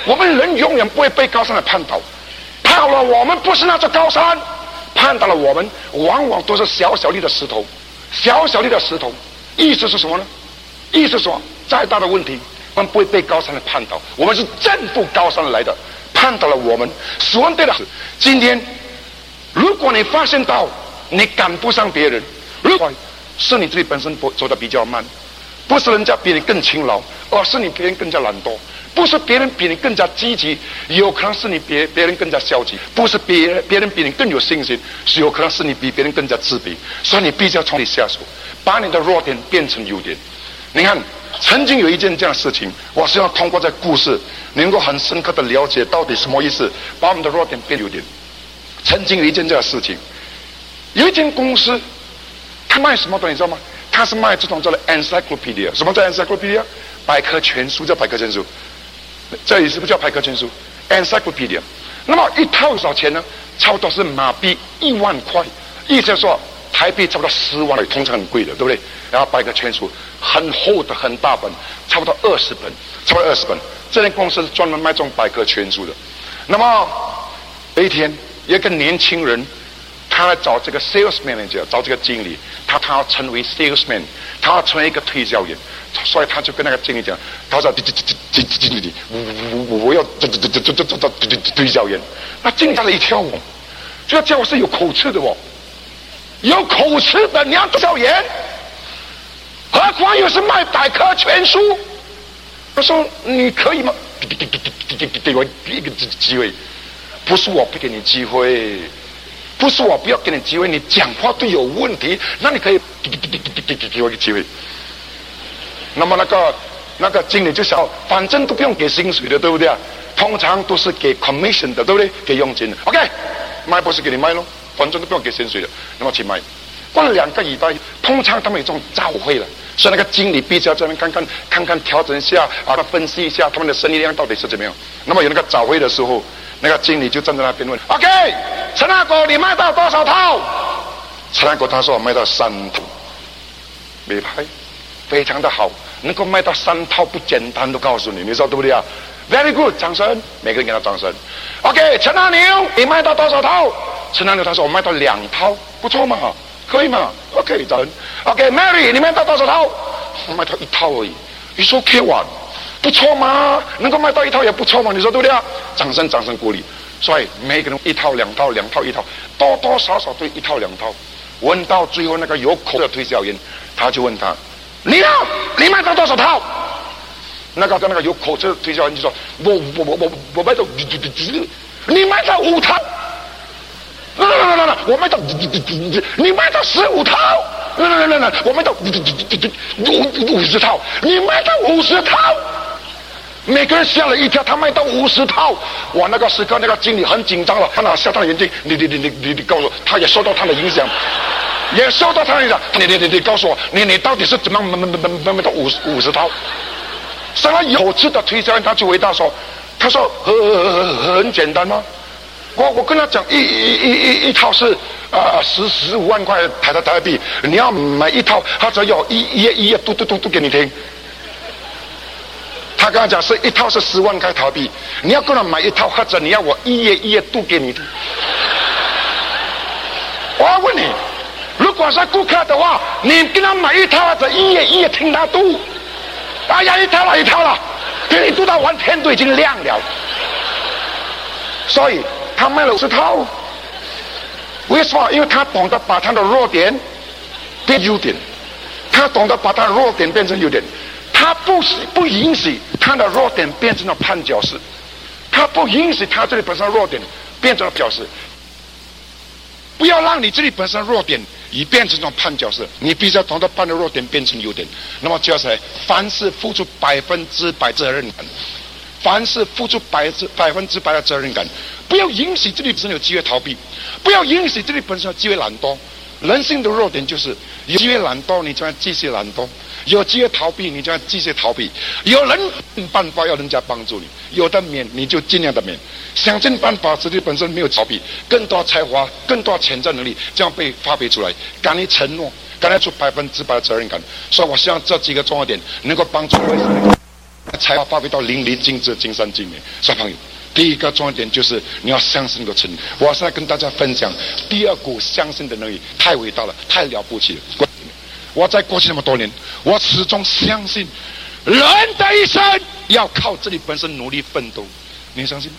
我们人永远不会被高山的绊倒。绊倒了我们不是那座高山，绊倒了我们往往都是小小粒的石头，小小粒的石头。意思是什么呢？意思说，再大的问题，我们不会被高山的绊倒。我们是正负高山来的，绊倒了我们。说对了，今天。如果你发现到你赶不上别人，如果是你自己本身不走得比较慢，不是人家比你更勤劳，而是你别人更加懒惰；不是别人比你更加积极，有可能是你别别人更加消极；不是别人别人比你更有信心，是有可能是你比别人更加自卑。所以你必须要从你下手，把你的弱点变成优点。你看，曾经有一件这样的事情，我希望通过这故事，能够很深刻的了解到底什么意思，把我们的弱点变优点。曾经有一件这样的事情，有一间公司，他卖什么东西你知道吗？他是卖这种叫做 encyclopedia，什么叫 encyclopedia？百科全书叫百科全书，这里是不是叫百科全书？encyclopedia。那么一套多少钱呢？差不多是马币一万块，意思说台币差不多十万了，通常很贵的，对不对？然后百科全书很厚的很大本，差不多二十本，差不多二十本。这间公司是专门卖这种百科全书的。那么有一天。一个年轻人，他来找这个 sales manager，找这个经理，他他要成为 salesman，他要成为一个推销员，所以他就跟那个经理讲，他说：“经经经经理，我我我要这这这这这这这推销员。”那经理吓了一跳哦，这个家伙是有口吃的哦，有口吃的娘教言，何况又是卖百科全书。他说：“你可以吗？给给给给给给给我一个机机会，不是我不给你机会，不是我不要给你机会，你讲话都有问题，那你可以给给给给给给我个机会。那么那个那个经理就想，反正都不用给薪水的，对不对啊？通常都是给 commission 的，对不对？给佣金的。OK，卖不是给你卖喽，反正都不用给薪水的，那么去卖。过了两个礼拜，通常他们有这种早会了。”所以那个经理必须要在那边看看看看调整一下啊，他分析一下他们的生意量到底是怎么样。那么有那个早会的时候，那个经理就站在那边问：“OK，陈大哥，你卖到多少套？”陈大哥他说：“我卖到三套。”没拍，非常的好，能够卖到三套不简单，都告诉你，你说对不对啊？Very good，掌声，每个人给他掌声。OK，陈大牛，你卖到多少套？陈大牛他说：“我卖到两套，不错嘛。”可以嘛？OK，等。OK，Mary，你卖到多少套？我卖到一套而已。你说 OK 完，不错嘛？能够卖到一套也不错嘛。你说对不对啊？掌声，掌声鼓励。所以每个人一套、两套、两套、一套，多多少少都一套、两套。问到最后那个有口的推销员，他就问他：“你呢？你卖到多少套？”那个那个有口的推销员就说：“我我我我我卖到，你卖到五套。”来来来来来，我卖到你卖到十五套，来来来来，我卖到五五五十套，你卖到五十套，每个人吓了一跳，他卖到五十套，哇，那个时刻那个经理很紧张了，他拿下他的眼镜，你你你你你你告诉我，他也受到他的影响，也受到他的影响，你你你你告诉我，你你到底是怎么卖卖卖卖卖到五五十套？上来有次的推销员他就回答说，他说很很很简单吗？我我跟他讲，一一一一一套是啊、呃、十十五万块台的台币，你要买一套，他只要一一页一页读读读读给你听。他跟他讲是一套是十万块台币，你要跟他买一套，或者你要我一页一页读给你。我要问你，如果是顾客的话，你跟他买一套，或者一页一页听他读。哎呀，一套了，一套了，给你读到完，天都已经亮了。所以。他卖了五十套，为什么？因为他懂得把他的弱点变优点，他懂得把他的弱点变成优点，他不不允许他的弱点变成了绊脚石，他不允许他这里本身弱点变成了脚石，不要让你这里本身弱点已变成这种绊脚石，你必须要懂得把你的弱点变成优点，那么就是凡事付出百分之百责任感。凡事付出百之百分之百的责任感，不要允许这里本身有机会逃避，不要允许这里本身有机会懒惰。人性的弱点就是有机会懒惰，你就要继续懒惰；有机会逃避，你就要继续逃避。有人办法要人家帮助你，有的免你就尽量的免，想尽办法自己本身没有逃避，更多才华、更多潜在能力这样被发挥出来。敢于承诺，敢于出百分之百的责任感。所以我希望这几个重要点能够帮助各位。才要发挥到淋漓尽致、尽善尽美。小朋友，第一个重要点就是你要相信这个真理。我现在跟大家分享第二股相信的能力，太伟大了，太了不起了。我在过去那么多年，我始终相信人的一生要靠自己本身努力奋斗。你相信吗？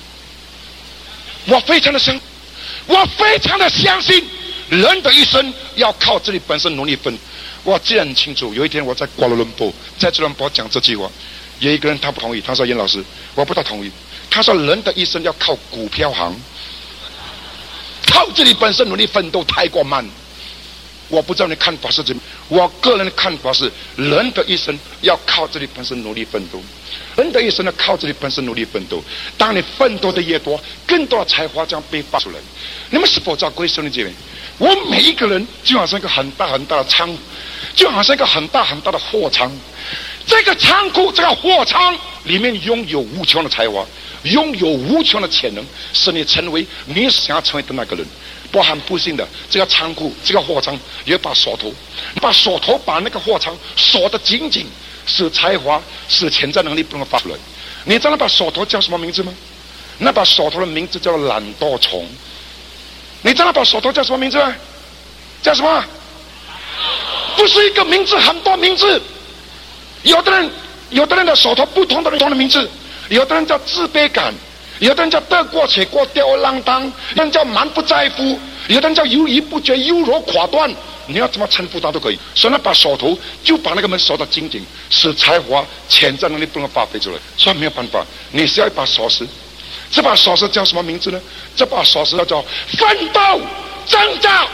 我非常的相，我非常的相信人的一生要靠自己本身努力奋。我记得很清楚，有一天我在瓜拉伦布，在吉隆坡讲这句话。有一个人他不同意，他说：“严老师，我不大同意。”他说：“人的一生要靠股票行，靠自己本身努力奋斗太过慢。”我不知道你看法是怎么，我个人的看法是：人的一生要靠自己本身努力奋斗，人的一生要靠自己本身努力奋斗。当你奋斗的越多，更多的才华将被发出来。你们是否知道，各位兄弟姐妹？我每一个人就好像一个很大很大的仓，就好像一个很大很大的货仓。这个仓库，这个货仓里面拥有无穷的才华，拥有无穷的潜能，使你成为你想要成为的那个人。不很不幸的，这个仓库，这个货仓有一把锁头，把锁头把那个货仓锁得紧紧，使才华、使潜在能力不能发出来。你知道那把锁头叫什么名字吗？那把锁头的名字叫懒惰虫。你知道那把锁头叫什么名字吗？叫什么？不是一个名字，很多名字。有的人，有的人的手头不同的不同的名字，有的人叫自卑感，有的人叫得过且过，吊儿郎当；有人叫蛮不在乎；有的人叫犹豫不决，优柔寡断。你要怎么称呼他都可以。所以呢，把锁头就把那个门锁得紧紧，使才华、潜在能力不能发挥出来。所以没有办法，你需要一把锁匙。这把锁匙叫什么名字呢？这把锁匙叫做奋斗挣扎。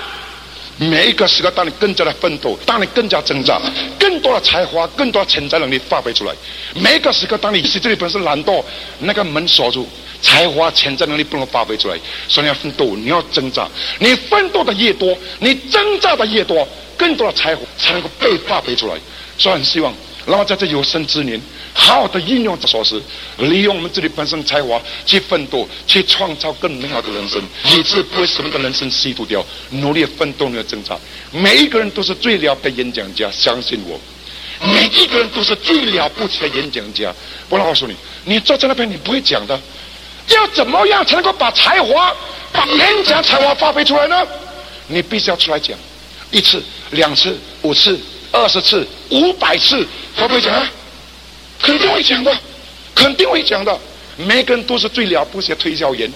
每一个时刻，当你更加的奋斗，当你更加挣扎，更多的才华、更多的潜在能力发挥出来。每一个时刻，当你是这里本身懒惰，那个门锁住，才华、潜在能力不能发挥出来。所以你要奋斗，你要挣扎。你奋斗的越多，你挣扎的越多，更多的才华才能够被发挥出来。所以很希望。然后在这有生之年，好好的运用这锁匙，利用我们自己本身才华去奋斗，去创造更美好的人生，以致不会使我们的人生虚度掉。努力奋斗，努力挣扎。每一个人都是最了不起的演讲家，相信我，每一个人都是最了不起的演讲家。我来告诉你，你坐在那边，你不会讲的。要怎么样才能够把才华、把演讲才华发挥出来呢？你必须要出来讲，一次、两次、五次。二十次、五百次，会不会讲啊？肯定会讲的，肯定会讲的。每个人都是最了不起的推销员。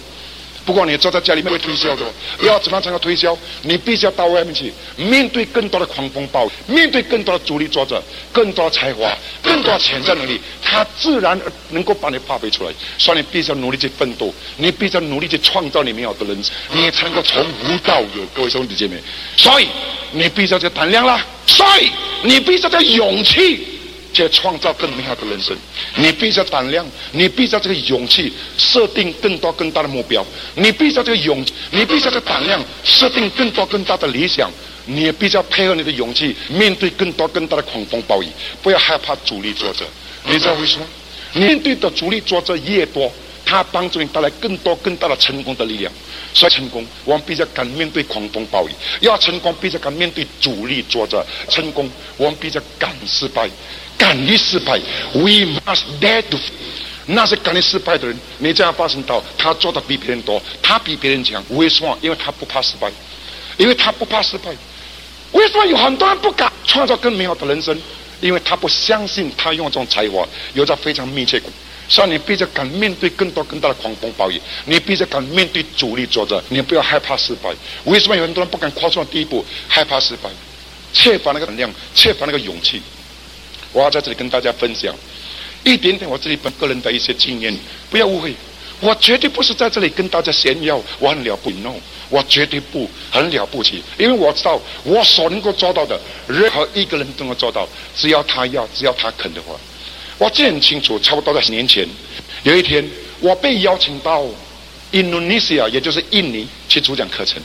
不过你坐在家里面会推销的，要怎么样才能推销？你必须要到外面去，面对更多的狂风暴雨，面对更多的阻力作者，更多的才华，更多的潜在能力，他自然能够把你发挥出来。所以你必须要努力去奋斗，你必须要努力去创造你美好的人生，你才能够从无到有。各位兄弟姐妹，所以你必须要有胆量啦，所以你必须要有勇气。去创造更美好的人生，你必须要胆量，你必须要这个勇气，设定更多更大的目标，你必须要这个勇，你必须要这个胆量，设定更多更大的理想，你也必须要配合你的勇气，面对更多更大的狂风暴雨，不要害怕阻力作者。你知道为什么？面对的阻力作者越多，他帮助你带来更多更大的成功的力量。所以成功，我们必须要敢面对狂风暴雨；要成功，必须要敢面对阻力作者。成功，我们必须要敢失败。敢于失败，We must dare to。那些敢于失败的人，你这样发生到他做的比别人多，他比别人强。为什么？因为他不怕失败，因为他不怕失败。为什么有很多人不敢创造更美好的人生？因为他不相信他用这种才华有着非常密切。所以你必须敢面对更多更大的狂风暴雨，你必须敢面对阻力作者，你不要害怕失败。为什么有很多人不敢跨出第一步？害怕失败，缺乏那个能量，缺乏那个勇气。我要在这里跟大家分享一点点我自己本个人的一些经验，不要误会，我绝对不是在这里跟大家炫耀我很了不起，no，我绝对不很了不起，因为我知道我所能够做到的，任何一个人都能做到，只要他要，只要他肯的话，我记得很清楚，差不多在十年前，有一天我被邀请到印度尼西亚，也就是印尼去主讲课程。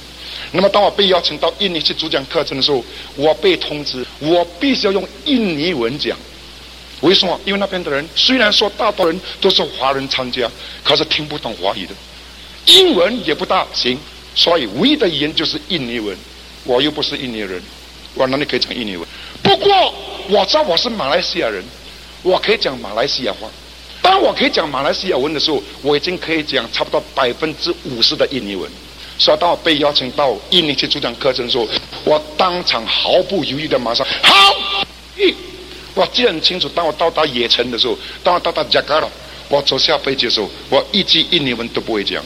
那么，当我被邀请到印尼去主讲课程的时候，我被通知我必须要用印尼文讲。为什么？因为那边的人虽然说大多人都是华人参加，可是听不懂华语的，英文也不大行，所以唯一的语言就是印尼文。我又不是印尼人，我哪里可以讲印尼文？不过我知道我是马来西亚人，我可以讲马来西亚话。当我可以讲马来西亚文的时候，我已经可以讲差不多百分之五十的印尼文。所以当我被邀请到印尼去主讲课程的时候，我当场毫不犹豫的马上好。我记得很清楚，当我到达野城的时候，当我到达加卡拉，我走下飞机的时候，我一句印尼文都不会讲，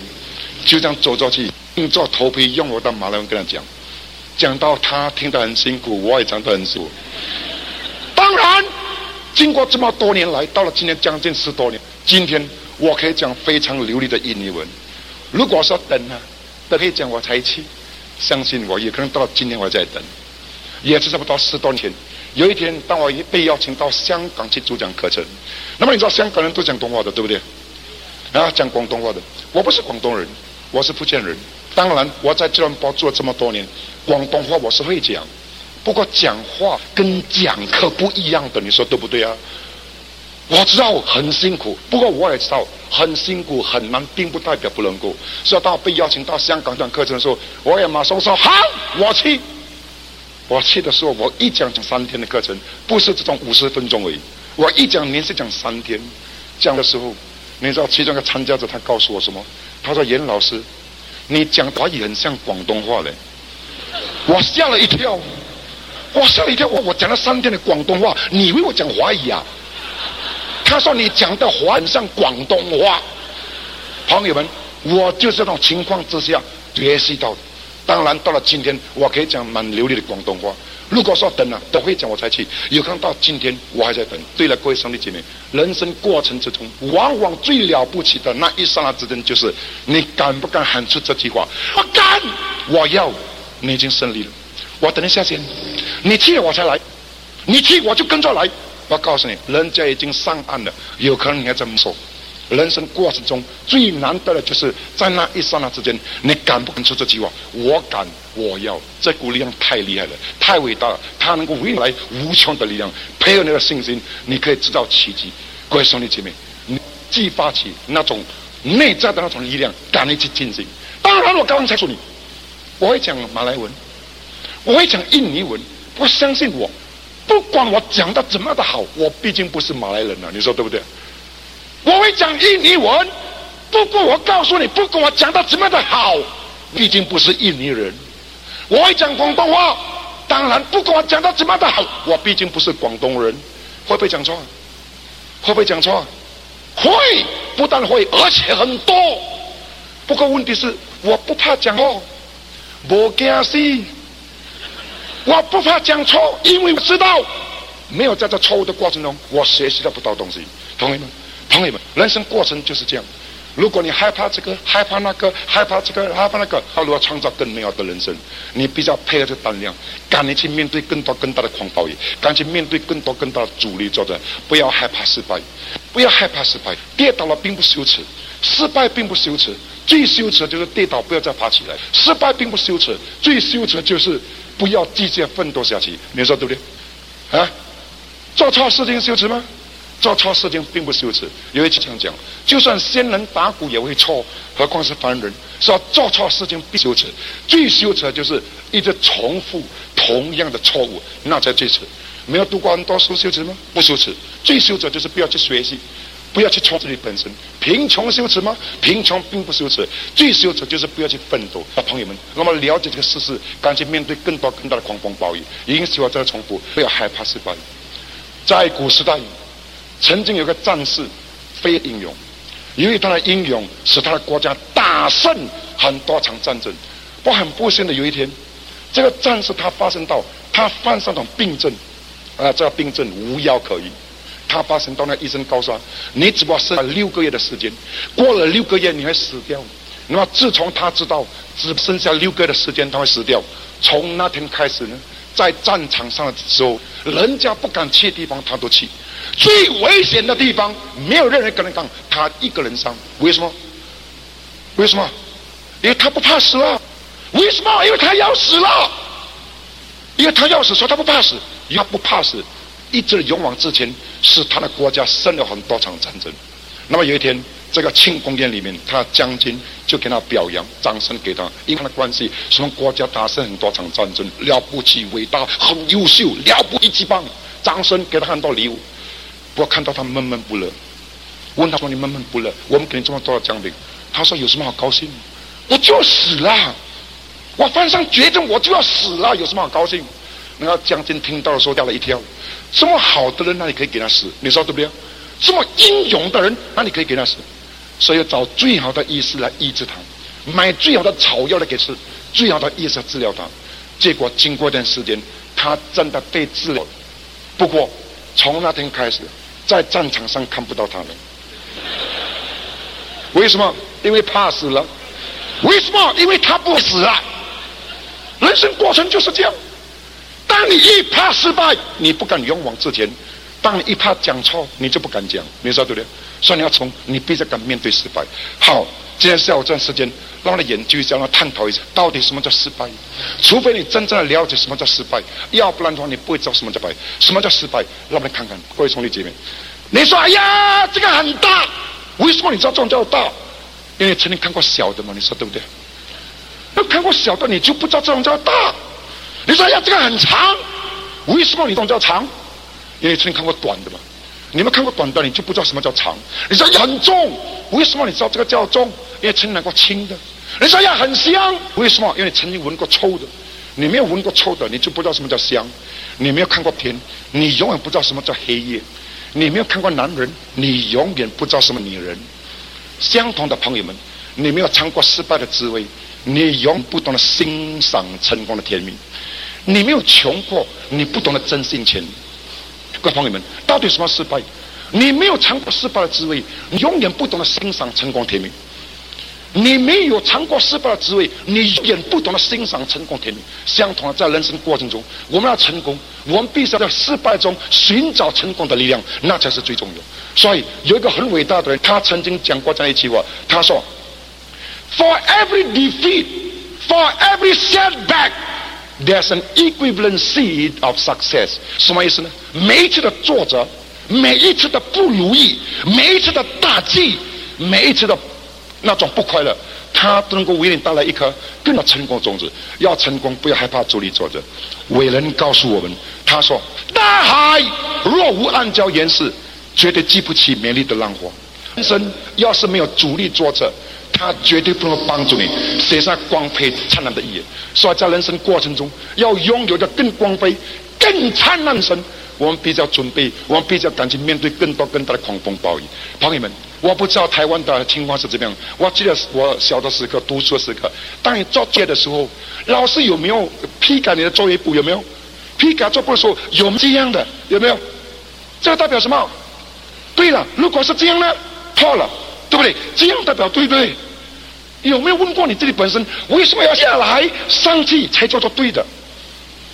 就这样走过去，硬着头皮用我的马来文跟他讲，讲到他听得很辛苦，我也讲得很辛苦。当然，经过这么多年来，到了今年将近十多年，今天我可以讲非常流利的印尼文。如果说等呢？可以讲我才去，相信我，也可能到今天我在等，也是差不多十多年前。有一天，当我被邀请到香港去主讲课程，那么你知道香港人都讲东话的，对不对？啊，讲广东话的，我不是广东人，我是福建人。当然，我在吉隆坡住了这么多年，广东话我是会讲，不过讲话跟讲课不一样的，你说对不对啊？我知道很辛苦，不过我也知道很辛苦很难，并不代表不能够。所以当我被邀请到香港讲课程的时候，我也马上说好，我去。我去的时候，我一讲讲三天的课程，不是这种五十分钟而已。我一讲连续讲三天，讲的时候，你知道其中一个参加者他告诉我什么？他说：“严老师，你讲华语很像广东话嘞。”我吓了一跳，我吓了一跳，我我讲了三天的广东话，你以为我讲华语啊？他说：“你讲的话很像广东话。”朋友们，我就这种情况之下学习到的。当然，到了今天，我可以讲蛮流利的广东话。如果说等了都会讲我才去，有可能到今天我还在等。对了，各位兄弟姐妹，人生过程之中，往往最了不起的那一刹那之间，就是你敢不敢喊出这句话？我敢，我要。你已经胜利了，我等一下先。你去了我才来，你去我就跟着来。我告诉你，人家已经上岸了，有可能你还这么说。人生过程中最难得的就是在那一刹那之间，你敢不敢说这句话？我敢，我要。这股力量太厉害了，太伟大了，它能够为来无穷的力量，配合你的信心，你可以制造奇迹。各位兄弟姐妹，你激发起那种内在的那种力量，敢于去进行。当然，我刚刚才说你，我会讲马来文，我会讲印尼文。我相信我，不管我讲的怎么样的好，我毕竟不是马来人了，你说对不对？我会讲印尼文，不过我告诉你，不管我讲的怎么样的好，毕竟不是印尼人。我会讲广东话，当然不管我讲的怎么样的好，我毕竟不是广东人。会不会讲错？会不会讲错？会，不但会，而且很多。不过问题是，我不怕讲哦，不惊死。我不怕讲错，因为我知道，没有在这错误的过程中，我学习到不到东西。同学们。朋友们，人生过程就是这样。如果你害怕这个，害怕那个，害怕这个，害怕那个，那如何创造更美好的人生，你必须要配合着胆量，敢于去面对更多更大的狂暴雨，敢去面对更多更大的阻力作战。不要害怕失败，不要害怕失败。跌倒了并不羞耻，失败并不羞耻，最羞耻的就是跌倒不要再爬起来。失败并不羞耻，最羞耻的就是不要继续奋斗下去。你说对不对？啊，做错事情羞耻吗？做错事情并不羞耻，有一句这样讲：就算仙人打鼓也会错，何况是凡人？说做错事情必羞耻，最羞耻就是一直重复同样的错误，那才最耻。没有读过很多书羞耻吗？不羞耻，最羞耻就是不要去学习，不要去创自己本身。贫穷羞耻吗？贫穷并不羞耻，最羞耻就是不要去奋斗。啊，朋友们，那么了解这个事实，赶紧面对更多更大的狂风暴雨。因此我再重复，不要害怕失败。在古时代。曾经有个战士，非英勇，因为他的英勇使他的国家大胜很多场战争。不过很不幸的有一天，这个战士他发生到他患上种病症，啊，这个病症无药可医。他发生到那医生告诉他，你只不过剩下六个月的时间，过了六个月你会死掉。那么自从他知道只剩下六个月的时间他会死掉，从那天开始呢，在战场上的时候，人家不敢去的地方他都去。最危险的地方，没有任何人跟他，他一个人上。为什么？为什么？因为他不怕死啊！为什么？因为他要死了。因为他要死，所以他不怕死。他不怕死，一直勇往直前，使他的国家胜了很多场战争。那么有一天，这个庆功宴里面，他将军就给他表扬，掌声给他，因为他的关系，什么国家打胜很多场战争，了不起，伟大，很优秀，了不一级棒，掌声给他很多礼物。不过看到他闷闷不乐，问他说：“你闷闷不乐？我们给你这么多的奖品。”他说：“有什么好高兴？我就死了！我犯上绝症，我就要死了！有什么好高兴？”那个将军听到的时候吓了一跳。这么好的人，那你可以给他死？你说对不对？这么英勇的人，那你可以给他死？所以找最好的医师来医治他，买最好的草药来给吃，最好的医生治疗他。结果经过一段时间，他真的被治疗。不过从那天开始。在战场上看不到他们，为什么？因为怕死了。为什么？因为他不死啊！人生过程就是这样。当你一怕失败，你不敢勇往直前；当你一怕讲错，你就不敢讲。你说对不对？所以你要从你必须敢面对失败。好，今天下午这段时间，让我们研究一下，让我探讨一下，到底什么叫失败？除非你真正的了解什么叫失败，要不然的话，你不会知道什么叫败。什么叫失败？让我们看看，各位兄弟姐妹，你说：“哎呀，这个很大，为什么你知道这种叫大？因为曾经看过小的嘛，你说对不对？那看过小的，你就不知道这种叫大。你说：“呀，这个很长，为什么你懂叫长？因为曾经看过短的嘛。”你们看过短的，你就不知道什么叫长。你说很重，为什么你知道这个叫重？因为曾经来过轻的。你说呀很香，为什么？因为你曾经闻过臭的。你没有闻过臭的，你就不知道什么叫香。你没有看过天，你永远不知道什么叫黑夜。你没有看过男人，你永远不知道什么女人。相同的朋友们，你没有尝过失败的滋味，你永不懂得欣赏成功的甜蜜。你没有穷过，你不懂得真性情。各位朋友们，到底什么失败？你没有尝过失败的滋味，你永远不懂得欣赏成功甜蜜。你没有尝过失败的滋味，你永远不懂得欣赏成功甜蜜。相同的，在人生过程中，我们要成功，我们必须要在失败中寻找成功的力量，那才是最重要。所以，有一个很伟大的人，他曾经讲过这样一句话，他说：“For every defeat, for every setback, there's an equivalent seed of success。”什么意思呢？每一次的挫折，每一次的不如意，每一次的打击，每一次的。那种不快乐，他都能够为你带来一颗更加成功的种子。要成功，不要害怕阻力挫折。伟人告诉我们，他说：“大海若无暗礁岩石，绝对激不起美丽的浪花。人生要是没有阻力挫折，他绝对不能帮助你写上光辉灿烂的一页。所以在人生过程中，要拥有的更光辉、更灿烂的生。我们比较准备，我们比较敢去面对更多更大的狂风暴雨。朋友们。”我不知道台湾的情况是怎么样。我记得我小的时刻，读书的时刻，当你作业的时候，老师有没有批改你的作业簿？有没有批改作业簿的时候有这样的？有没有？这个代表什么？对了，如果是这样呢？错了，对不对？这样代表对不对？有没有问过你自己本身，为什么要下来上去才叫做对的？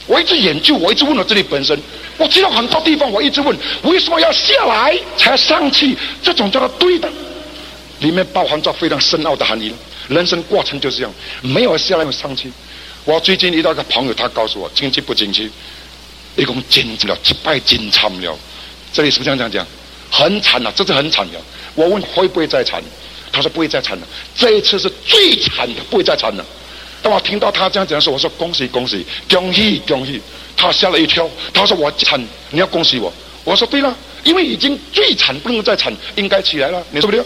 我一直研究，我一直问我自己本身。我知道很多地方，我一直问，为什么要下来才上去？这种叫做对的，里面包含着非常深奥的含义。人生过程就是这样，没有下来上去。我最近遇到一个朋友，他告诉我，经济不景气，一共减了几百斤惨了。这里是不是这样讲？很惨了，这是很惨的。我问会不会再惨？他说不会再惨了，这一次是最惨的，不会再惨了。当我听到他这样讲的时候，我说恭喜恭喜，恭喜恭喜。他吓了一跳，他说我惨，你要恭喜我。我说对了，因为已经最惨，不能再惨，应该起来了，你说不对？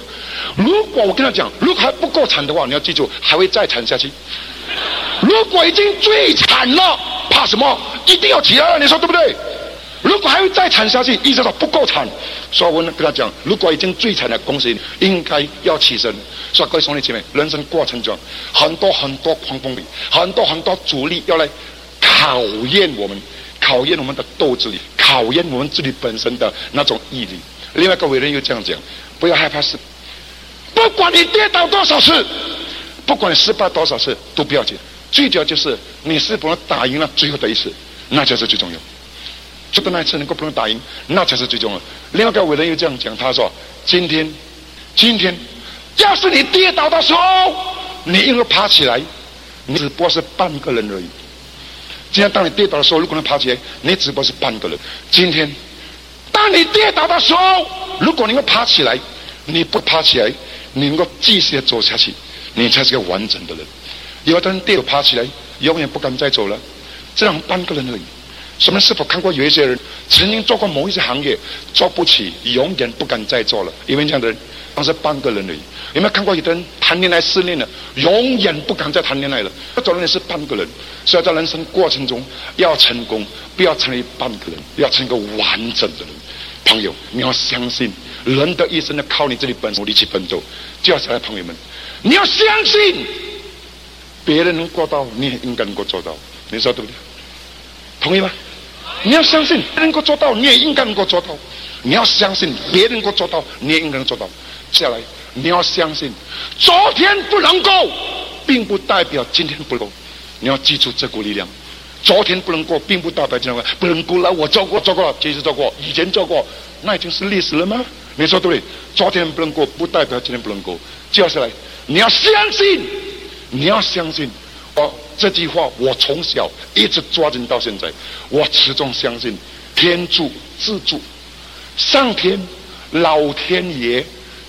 如果我跟他讲，如果还不够惨的话，你要记住，还会再惨下去。如果已经最惨了，怕什么？一定要起来了，你说对不对？如果还会再惨下去，意思说不够惨，所以我跟他讲，如果已经最惨的，恭喜你，应该要起身。所以各位兄弟姐妹，人生过程中很多很多狂风雨，很多很多阻力要来。考验我们，考验我们的斗志力，考验我们自己本身的那种毅力。另外一个伟人又这样讲：不要害怕失，不管你跌倒多少次，不管你失败多少次，都不要紧。最主要就是你是否能打赢了最后的一次，那就是最重要。最后那一次能够不能打赢，那才是最重要的。另外一个伟人又这样讲：他说，今天，今天，要是你跌倒的时候，你因为爬起来，你只不过是半个人而已。今天当你跌倒的时候，如果能爬起来，你只不过是半个人。今天，当你跌倒的时候，如果你能爬起来，你不爬起来，你能够继续的走下去，你才是个完整的人。有的人跌倒爬起来，永远不敢再走了，这样半个人而已。什么？是否看过有一些人曾经做过某一些行业，做不起，永远不敢再做了？因为这样的人，当时半个人而已。有没有看过有的人谈恋爱失恋了，永远不敢再谈恋爱了？这种人是半个人。所以在人生过程中要成功，不要成为半个人，要成一个完整的人。朋友，你要相信，人的一生要靠你自己本身努力去奋斗。接下来，朋友们，你要相信，别人能做到，你也应该能够做到。你说对不对？同意吗？你要相信，别人能够做到，你也应该能够做到。你要相信，别人能够做到，你也应该能做到。接下来，你要相信，昨天不能够，并不代表今天不够。你要记住这股力量。昨天不能过，并不代表今天不能过了。我做过，做过了，继续做过，以前做过，那已经是历史了吗？没错对不对？昨天不能过，不代表今天不能过。接下来，你要相信，你要相信。哦这句话，我从小一直抓紧到现在，我始终相信，天助自助，上天、老天爷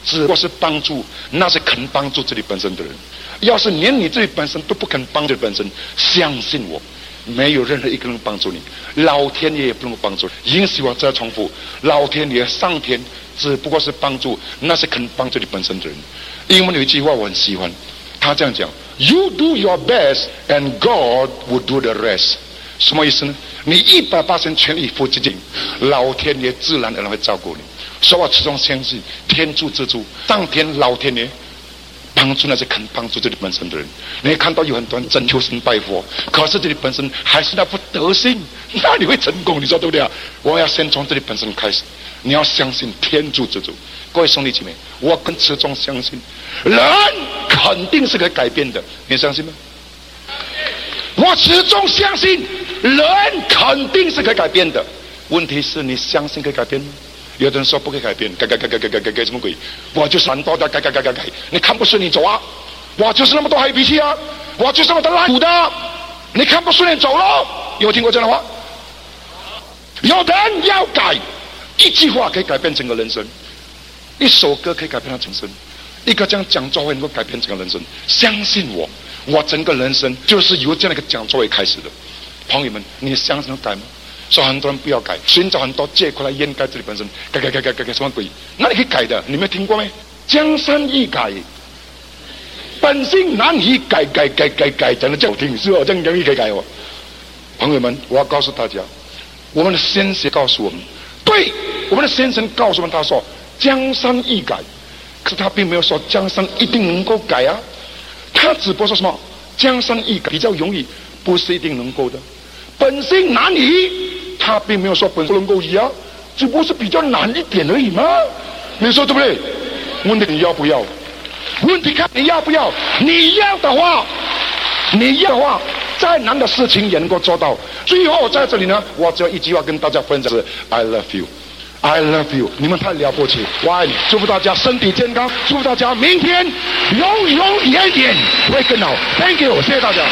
只不过是帮助那些肯帮助自己本身的人。要是连你自己本身都不肯帮助本身，相信我，没有任何一个人帮助你，老天爷也不能帮助你。因此我再重复，老天爷、上天只不过是帮助那些肯帮助你本身的人。英文有一句话我很喜欢，他这样讲：You do your best, and God will do the rest。什么意思呢？你一百八十全力以赴，老天爷自然而然会照顾你。所以我始终相信天助自助，上天、老天爷。帮助那些肯帮助自己本身的人。你会看到有很多人真求神拜佛，可是自己本身还是那副德性，那你会成功？你说对不对啊？我要先从自己本身开始，你要相信天助自助。各位兄弟姐妹，我跟始终相信，人肯定是可以改变的，你相信吗？我始终相信，人肯定是可以改变的。问题是你相信可以改变吗？有的人说不可以改变，改改改改改改改什么鬼？我就是懒惰的，改改改改改。你看不顺你走啊！我就是那么多坏脾气啊！我就是那么多烂骨的。你看不顺你走喽。有听过这样的话？有人要改，一句话可以改变整个人生，一首歌可以改变他整生，一个这样讲座会能够改变整个人生。相信我，我整个人生就是由这样一个讲座会开始的。朋友们，你相信能改吗？说很多人不要改，寻找很多借口来掩盖自己本身，改改改改改改什么鬼？哪里可以改的？你没有听过没？江山易改，本性难以改改改改改，讲的叫听是哦，这样容易改改哦。朋友们，我要告诉大家，我们的先贤告诉我们，对，我们的先生告诉我们，他说江山易改，可是他并没有说江山一定能够改啊，他只不过说什么江山易改比较容易，不是一定能够的，本性难移。他并没有说本不能够移啊，只不过是比较难一点而已嘛。你说对不对？问题你要不要？问题看你要不要。你要的话，你要的话，再难的事情也能够做到。最后在这里呢，我只有一句话跟大家分享是：I love you，I love you。你们太了不起，我爱你。祝福大家身体健康，祝福大家明天永永远远会更好。Thank you，谢谢大家。